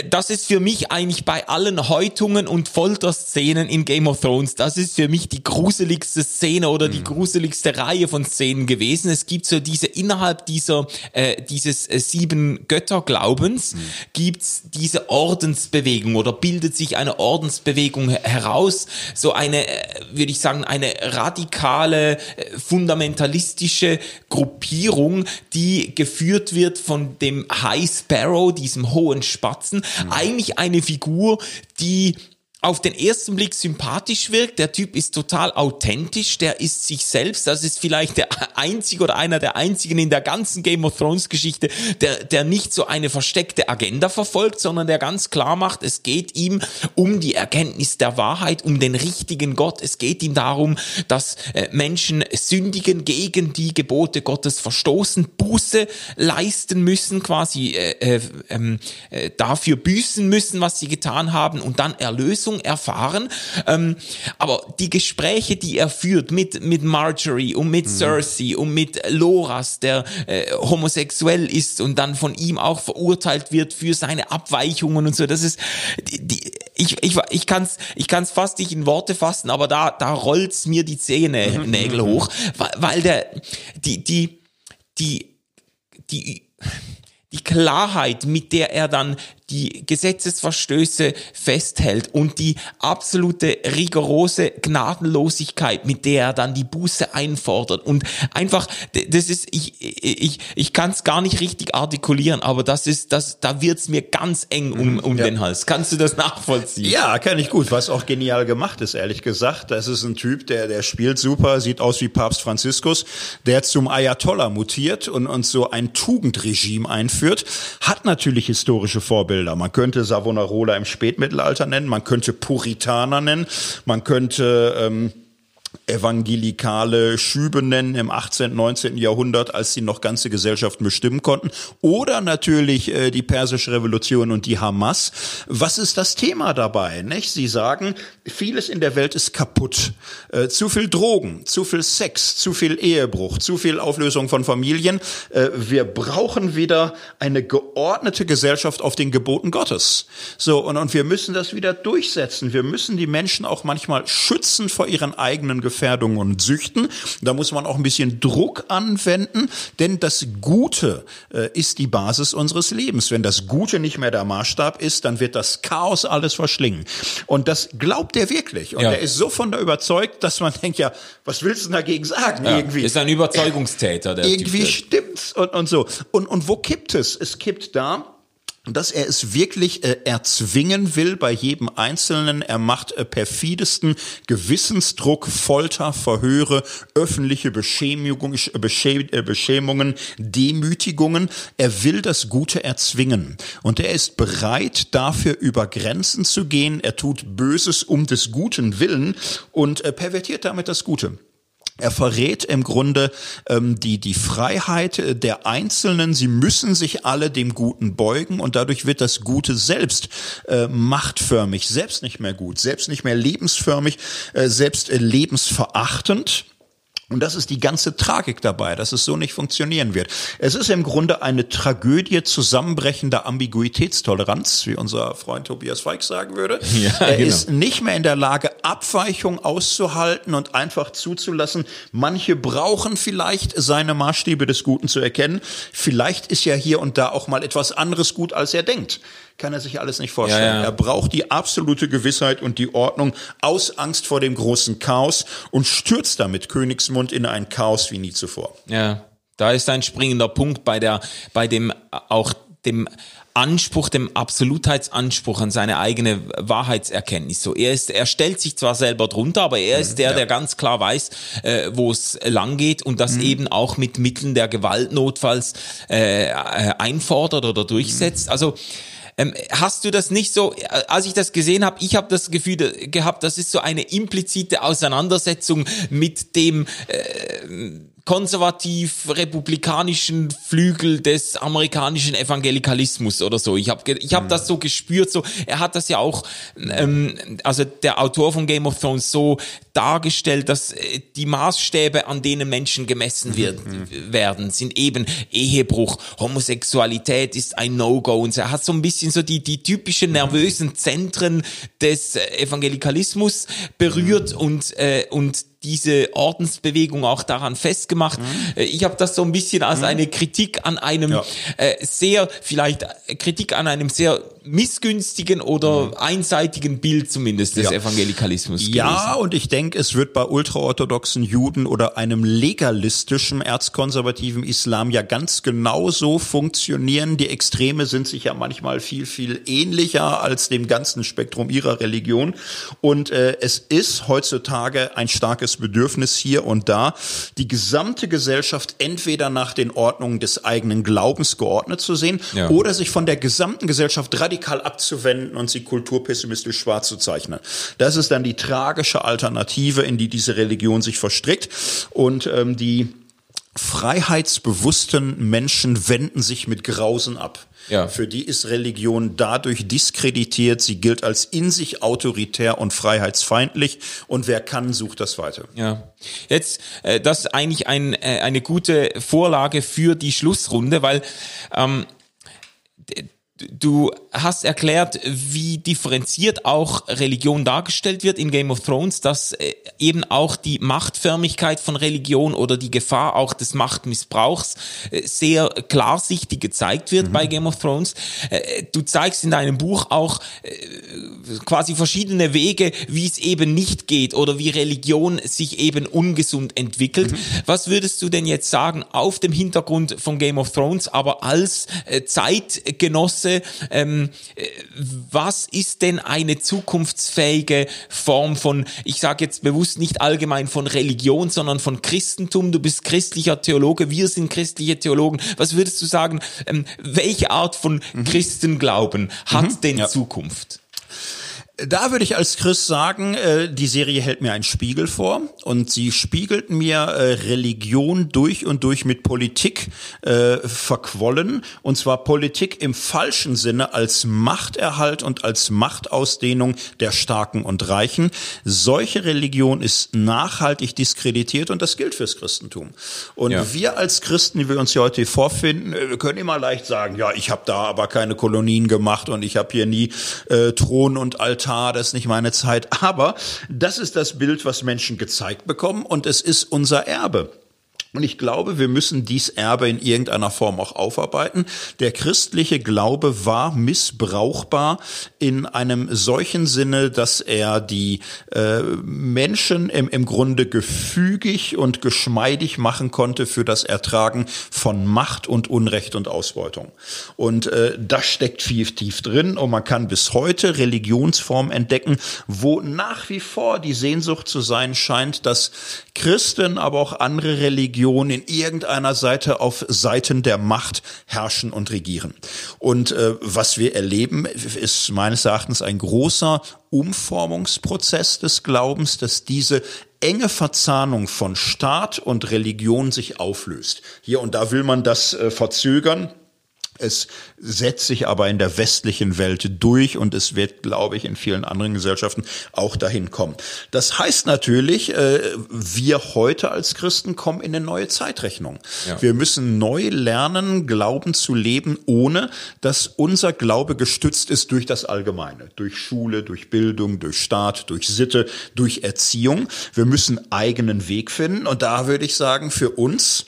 das ist für mich eigentlich bei allen Häutungen und Folterszenen in Game of Thrones, das ist für mich die gruseligste Szene oder die mhm. gruseligste Reihe von Szenen gewesen. Es gibt so diese innerhalb dieser äh, dieses äh, sieben Götterglaubens mhm. gibt's diese Ordensbewegung oder bildet sich eine Ordensbewegung heraus, so eine äh, würde ich sagen eine radikale äh, fundamentalistische Gruppierung, die geführt wird von dem High Sparrow, diesem hohen Spatzen Mhm. Eigentlich eine Figur, die auf den ersten Blick sympathisch wirkt. Der Typ ist total authentisch, der ist sich selbst. Das ist vielleicht der einzige oder einer der einzigen in der ganzen Game of Thrones Geschichte, der, der nicht so eine versteckte Agenda verfolgt, sondern der ganz klar macht, es geht ihm um die Erkenntnis der Wahrheit, um den richtigen Gott. Es geht ihm darum, dass äh, Menschen sündigen, gegen die Gebote Gottes verstoßen, Buße leisten müssen, quasi äh, äh, ähm, äh, dafür büßen müssen, was sie getan haben und dann Erlösung Erlösung erfahren. Ähm, aber die Gespräche, die er führt mit, mit Marjorie und mit mhm. Cersei und mit Loras, der äh, homosexuell ist und dann von ihm auch verurteilt wird für seine Abweichungen und so, das ist, die, die, ich, ich, ich kann es ich kann's fast nicht in Worte fassen, aber da, da rollt's mir die Zähne, mhm. Nägel hoch, weil, weil der, die, die, die, die, die Klarheit, mit der er dann die Gesetzesverstöße festhält und die absolute rigorose Gnadenlosigkeit, mit der er dann die Buße einfordert und einfach, das ist, ich, ich, ich kann es gar nicht richtig artikulieren, aber das ist, das, da wird's mir ganz eng um, mhm, um ja. den Hals. Kannst du das nachvollziehen? Ja, kann ich gut, was auch genial gemacht ist, ehrlich gesagt. Das ist ein Typ, der, der spielt super, sieht aus wie Papst Franziskus, der zum Ayatollah mutiert und, und so ein Tugendregime einführt, hat natürlich historische Vorbilder Vorbilder. Man könnte Savonarola im Spätmittelalter nennen, man könnte Puritaner nennen, man könnte ähm, evangelikale Schübe nennen im 18., 19. Jahrhundert, als sie noch ganze Gesellschaften bestimmen konnten. Oder natürlich äh, die persische Revolution und die Hamas. Was ist das Thema dabei? Nicht? Sie sagen, vieles in der Welt ist kaputt. Äh, zu viel Drogen, zu viel Sex, zu viel Ehebruch, zu viel Auflösung von Familien. Äh, wir brauchen wieder eine geordnete Gesellschaft auf den Geboten Gottes. So, und, und wir müssen das wieder durchsetzen. Wir müssen die Menschen auch manchmal schützen vor ihren eigenen Gefährdungen und Süchten. Da muss man auch ein bisschen Druck anwenden, denn das Gute äh, ist die Basis unseres Lebens. Wenn das Gute nicht mehr der Maßstab ist, dann wird das Chaos alles verschlingen. Und das glaubt er wirklich. Und ja. er ist so von der überzeugt, dass man denkt, ja, was willst du dagegen sagen? Ja, irgendwie. Ist ein Überzeugungstäter. Der irgendwie stimmt's und, und so. Und, und wo kippt es? Es kippt da, dass er es wirklich äh, erzwingen will bei jedem Einzelnen. Er macht äh, perfidesten Gewissensdruck, Folter, Verhöre, öffentliche Beschämung, Beschä äh, Beschämungen, Demütigungen. Er will das Gute erzwingen. Und er ist bereit, dafür über Grenzen zu gehen. Er tut Böses um des guten Willen und äh, pervertiert damit das Gute. Er verrät im Grunde ähm, die, die Freiheit der Einzelnen. Sie müssen sich alle dem Guten beugen und dadurch wird das Gute selbst äh, machtförmig, selbst nicht mehr gut, selbst nicht mehr lebensförmig, äh, selbst äh, lebensverachtend. Und das ist die ganze Tragik dabei, dass es so nicht funktionieren wird. Es ist im Grunde eine Tragödie zusammenbrechender Ambiguitätstoleranz, wie unser Freund Tobias Feig sagen würde. Ja, er genau. ist nicht mehr in der Lage, Abweichung auszuhalten und einfach zuzulassen. Manche brauchen vielleicht seine Maßstäbe des Guten zu erkennen. Vielleicht ist ja hier und da auch mal etwas anderes gut, als er denkt kann er sich alles nicht vorstellen. Ja, ja. Er braucht die absolute Gewissheit und die Ordnung aus Angst vor dem großen Chaos und stürzt damit Königsmund in ein Chaos wie nie zuvor. Ja, da ist ein springender Punkt bei der, bei dem auch dem Anspruch, dem Absolutheitsanspruch an seine eigene Wahrheitserkenntnis. So, er ist, er stellt sich zwar selber drunter, aber er ist der, ja. der ganz klar weiß, äh, wo es lang geht und das mhm. eben auch mit Mitteln der Gewalt notfalls äh, äh einfordert oder durchsetzt. Mhm. Also Ähm, hast du das nicht so, äh, als ich das gesehen habe, ich habe das Gefühl gehabt, das ist so eine implizite Auseinandersetzung mit dem äh, konservativ-republikanischen Flügel des amerikanischen Evangelikalismus oder so. Ich habe ich hab das so gespürt, so er hat das ja auch, ähm, also der Autor von Game of Thrones so dargestellt, dass äh, die Maßstäbe, an denen Menschen gemessen wird, mhm. werden, sind eben Ehebruch, Homosexualität ist ein No-Go und so. er hat so ein bisschen so die, die typischen nervösen Zentren des Evangelikalismus berührt mhm. und, äh, und diese Ordensbewegung auch daran festgemacht. Mhm. Äh, ich habe das so ein bisschen als mhm. eine Kritik an einem ja. äh, sehr, vielleicht Kritik an einem sehr missgünstigen oder mhm. einseitigen Bild zumindest des ja. Evangelikalismus. Ja, gewesen. und ich denke, es wird bei ultraorthodoxen Juden oder einem legalistischen erzkonservativen Islam ja ganz genauso funktionieren. Die Extreme sind sich ja manchmal viel, viel ähnlicher als dem ganzen Spektrum ihrer Religion. Und äh, es ist heutzutage ein starkes Bedürfnis hier und da, die gesamte Gesellschaft entweder nach den Ordnungen des eigenen Glaubens geordnet zu sehen ja. oder sich von der gesamten Gesellschaft radikal abzuwenden und sie kulturpessimistisch schwarz zu zeichnen. Das ist dann die tragische Alternative, in die diese Religion sich verstrickt. Und ähm, die freiheitsbewussten Menschen wenden sich mit Grausen ab. Ja. Für die ist Religion dadurch diskreditiert, sie gilt als in sich autoritär und freiheitsfeindlich und wer kann, sucht das weiter. Ja. Jetzt, äh, das ist eigentlich ein, äh, eine gute Vorlage für die Schlussrunde, weil ähm, Du hast erklärt, wie differenziert auch Religion dargestellt wird in Game of Thrones, dass äh, eben auch die Machtförmigkeit von Religion oder die Gefahr auch des Machtmissbrauchs äh, sehr klarsichtig gezeigt wird mhm. bei Game of Thrones. Äh, du zeigst in deinem Buch auch quasi verschiedene Wege, wie es eben nicht geht oder wie Religion sich eben ungesund entwickelt. Mhm. Was würdest du denn jetzt sagen auf dem Hintergrund von Game of Thrones, aber als Zeitgenosse Ganze. Ähm, äh, was ist denn eine zukunftsfähige Form von, ich sage jetzt bewusst nicht allgemein von Religion, sondern von Christentum? Du bist christlicher Theologe, wir sind christliche Theologen. Was würdest du sagen, ähm, welche Art von mhm. Christenglauben hat mhm. denn ja. Zukunft? Da würde ich als Christ sagen, äh, die Serie hält mir einen Spiegel vor und sie spiegelt mir äh, Religion durch und durch mit Politik äh, verquollen und zwar Politik im falschen Sinne als Machterhalt und als Machtausdehnung der Starken und Reichen. Solche Religion ist nachhaltig diskreditiert und das gilt fürs Christentum. Und ja. wir als Christen, die wir uns hier heute vorfinden, können immer leicht sagen, ja, ich habe da aber keine Kolonien gemacht und ich habe hier nie äh, Thron und Altar Das ist nicht meine Zeit. Aber das ist das Bild, was Menschen gezeigt bekommen und es ist unser Erbe. Und ich glaube, wir müssen dies Erbe in irgendeiner Form auch aufarbeiten. Der christliche Glaube war missbrauchbar in einem solchen Sinne, dass er die äh, Menschen im, im Grunde gefügig und geschmeidig machen konnte für das Ertragen von Macht und Unrecht und Ausbeutung. Und äh, das steckt viel tief drin und man kann bis heute Religionsformen entdecken, wo nach wie vor die Sehnsucht zu sein scheint, dass Christen, aber auch andere Religionen Religion in irgendeiner Seite auf Seiten der Macht herrschen und regieren. Und äh, was wir erleben, ist meines Erachtens ein großer Umformungsprozess des Glaubens, dass diese enge Verzahnung von Staat und Religion sich auflöst. Hier und da will man das äh, verzögern. Es setzt sich aber in der westlichen Welt durch und es wird, glaube ich, in vielen anderen Gesellschaften auch dahin kommen. Das heißt natürlich, äh, wir heute als Christen kommen in eine neue Zeitrechnung. Ja. Wir müssen neu lernen, Glauben zu leben, ohne dass unser Glaube gestützt ist durch das Allgemeine, durch Schule, durch Bildung, durch Staat, durch Sitte, durch Erziehung. Wir müssen eigenen Weg finden und da würde ich sagen, für uns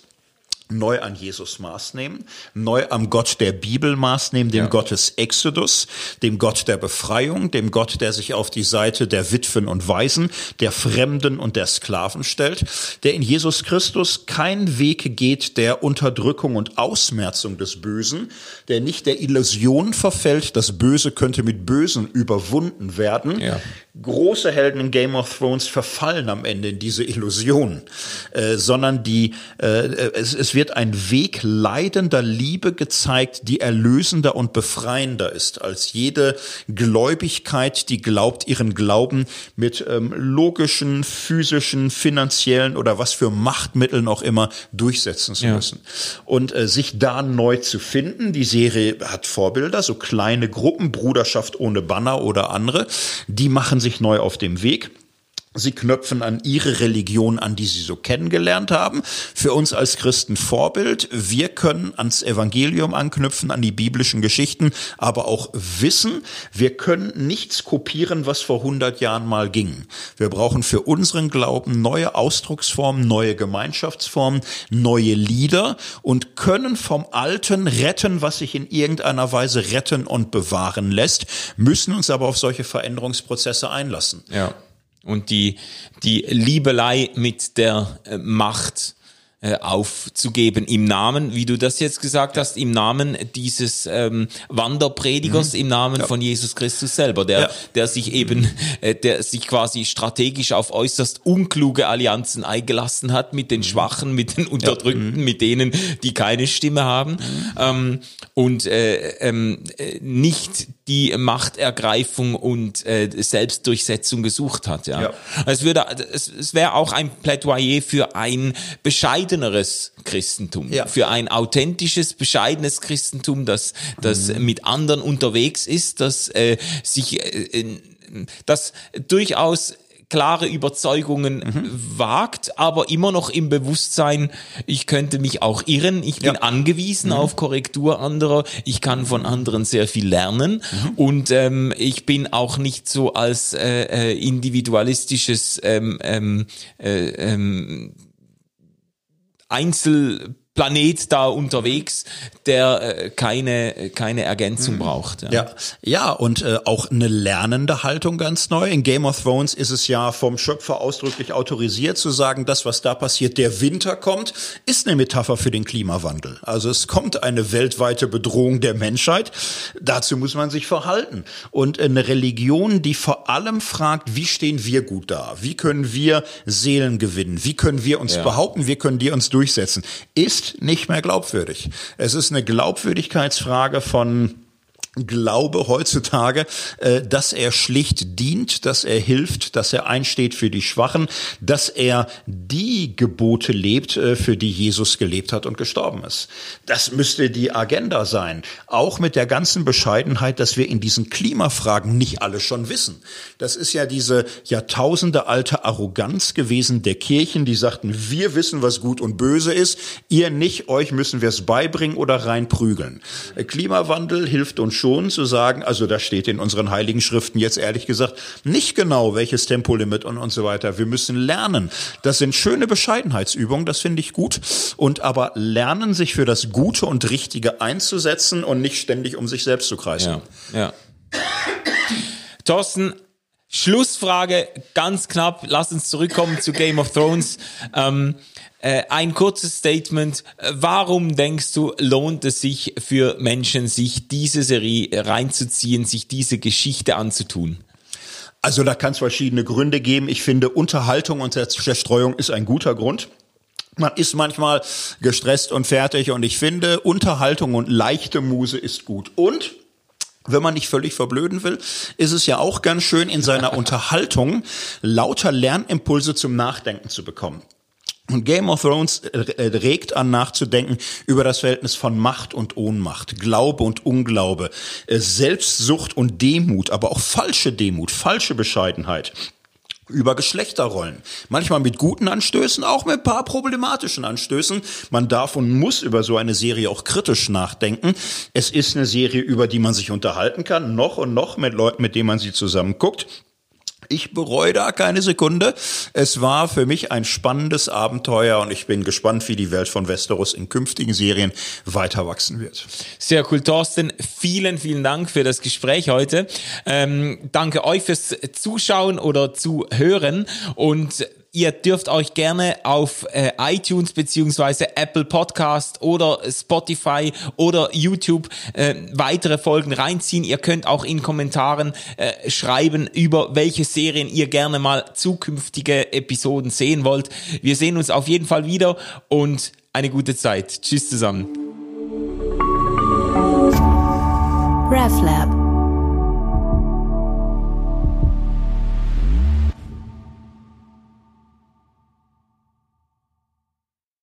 neu an Jesus Maß nehmen, neu am Gott der Bibel Maß nehmen, dem ja. Gott des Exodus, dem Gott der Befreiung, dem Gott, der sich auf die Seite der Witwen und Waisen, der Fremden und der Sklaven stellt, der in Jesus Christus kein Weg geht der Unterdrückung und Ausmerzung des Bösen, der nicht der Illusion verfällt, das Böse könnte mit Bösen überwunden werden. Ja. Große Helden in Game of Thrones verfallen am Ende in diese Illusion, äh, sondern die, äh, es, es wird wird ein Weg leidender Liebe gezeigt, die erlösender und befreiender ist als jede Gläubigkeit, die glaubt, ihren Glauben mit ähm, logischen, physischen, finanziellen oder was für Machtmitteln auch immer durchsetzen zu Ja. müssen. Und äh, sich da neu zu finden, die Serie hat Vorbilder, so kleine Gruppen, Bruderschaft ohne Banner oder andere, die machen sich neu auf dem Weg. Sie knöpfen an ihre Religion an, die sie so kennengelernt haben. Für uns als Christen Vorbild. Wir können ans Evangelium anknüpfen, an die biblischen Geschichten, aber auch wissen, wir können nichts kopieren, was vor 100 Jahren mal ging. Wir brauchen für unseren Glauben neue Ausdrucksformen, neue Gemeinschaftsformen, neue Lieder und können vom Alten retten, was sich in irgendeiner Weise retten und bewahren lässt, müssen uns aber auf solche Veränderungsprozesse einlassen. Ja. Und die, die Liebelei mit der äh, Macht äh, aufzugeben im Namen, wie du das jetzt gesagt hast, im Namen dieses ähm, Wanderpredigers, im Namen von Jesus Christus selber, der, Ja. der sich eben, äh, der sich quasi strategisch auf äußerst unkluge Allianzen eingelassen hat mit den Schwachen, mit den Unterdrückten, mit denen, die keine Stimme haben. Ähm, und äh, ähm, äh, nicht die Machtergreifung und äh, Selbstdurchsetzung gesucht hat. Ja, Ja. es würde, es, es wäre auch ein Plädoyer für ein bescheideneres Christentum, Ja. für ein authentisches, bescheidenes Christentum, das, das mit anderen unterwegs ist, das äh, sich, äh, das durchaus klare Überzeugungen wagt, aber immer noch im Bewusstsein, ich könnte mich auch irren, ich bin Ja. angewiesen auf Korrektur anderer, ich kann von anderen sehr viel lernen. Und ähm, ich bin auch nicht so als äh, äh, individualistisches ähm, ähm, äh, ähm, Einzel Einzelplanet da unterwegs, der äh, keine, keine Ergänzung braucht. Ja, ja und äh, auch eine lernende Haltung ganz neu. In Game of Thrones ist es ja vom Schöpfer ausdrücklich autorisiert zu sagen, das, was da passiert, der Winter kommt, ist eine Metapher für den Klimawandel. Also es kommt eine weltweite Bedrohung der Menschheit. Dazu muss man sich verhalten. Und eine Religion, die vor allem fragt, wie stehen wir gut da? Wie können wir Seelen gewinnen? Wie können wir uns Ja. behaupten? Wie können die uns durchsetzen? Ist nicht mehr glaubwürdig. Es ist eine Glaubwürdigkeitsfrage von Glaube heutzutage, äh, dass er schlicht dient, dass er hilft, dass er einsteht für die Schwachen, dass er die Gebote lebt, äh, für die Jesus gelebt hat und gestorben ist. Das müsste die Agenda sein. Auch mit der ganzen Bescheidenheit, dass wir in diesen Klimafragen nicht alles schon wissen. Das ist ja diese Jahrtausende alte Arroganz gewesen der Kirchen, die sagten, wir wissen, was gut und böse ist, ihr nicht, euch müssen wir es beibringen oder reinprügeln. Klimawandel hilft uns schon zu sagen, also da steht in unseren heiligen Schriften jetzt ehrlich gesagt nicht genau, welches Tempolimit und, und so weiter. Wir müssen lernen. Das sind schöne Bescheidenheitsübungen, das finde ich gut. Und aber lernen, sich für das Gute und Richtige einzusetzen und nicht ständig um sich selbst zu kreisen. Ja, ja. Thorsten, Schlussfrage, ganz knapp. Lass uns zurückkommen zu Game of Thrones. Ähm, äh, ein kurzes Statement. Äh, Warum denkst du, lohnt es sich für Menschen, sich diese Serie reinzuziehen, sich diese Geschichte anzutun? Also da kann es verschiedene Gründe geben. Ich finde, Unterhaltung und Zerstreuung ist ein guter Grund. Man ist manchmal gestresst und fertig und ich finde, Unterhaltung und leichte Muse ist gut. Und wenn man nicht völlig verblöden will, ist es ja auch ganz schön, in seiner Unterhaltung lauter Lernimpulse zum Nachdenken zu bekommen. Und Game of Thrones äh, regt an nachzudenken über das Verhältnis von Macht und Ohnmacht, Glaube und Unglaube, äh, Selbstsucht und Demut, aber auch falsche Demut, falsche Bescheidenheit über Geschlechterrollen. Manchmal mit guten Anstößen, auch mit ein paar problematischen Anstößen. Man darf und muss über so eine Serie auch kritisch nachdenken. Es ist eine Serie, über die man sich unterhalten kann, noch und noch mit Leuten, mit denen man sie zusammen guckt. Ich bereue da keine Sekunde. Es war für mich ein spannendes Abenteuer und ich bin gespannt, wie die Welt von Westeros in künftigen Serien weiter wachsen wird. Sehr cool, Thorsten. Vielen, vielen Dank für das Gespräch heute. Ähm, danke euch fürs Zuschauen oder Zuhören und Ihr dürft euch gerne auf äh, iTunes beziehungsweise Apple Podcast oder Spotify oder YouTube äh, weitere Folgen reinziehen. Ihr könnt auch in Kommentaren äh, schreiben, über welche Serien ihr gerne mal zukünftige Episoden sehen wollt. Wir sehen uns auf jeden Fall wieder und eine gute Zeit. Tschüss zusammen. RefLab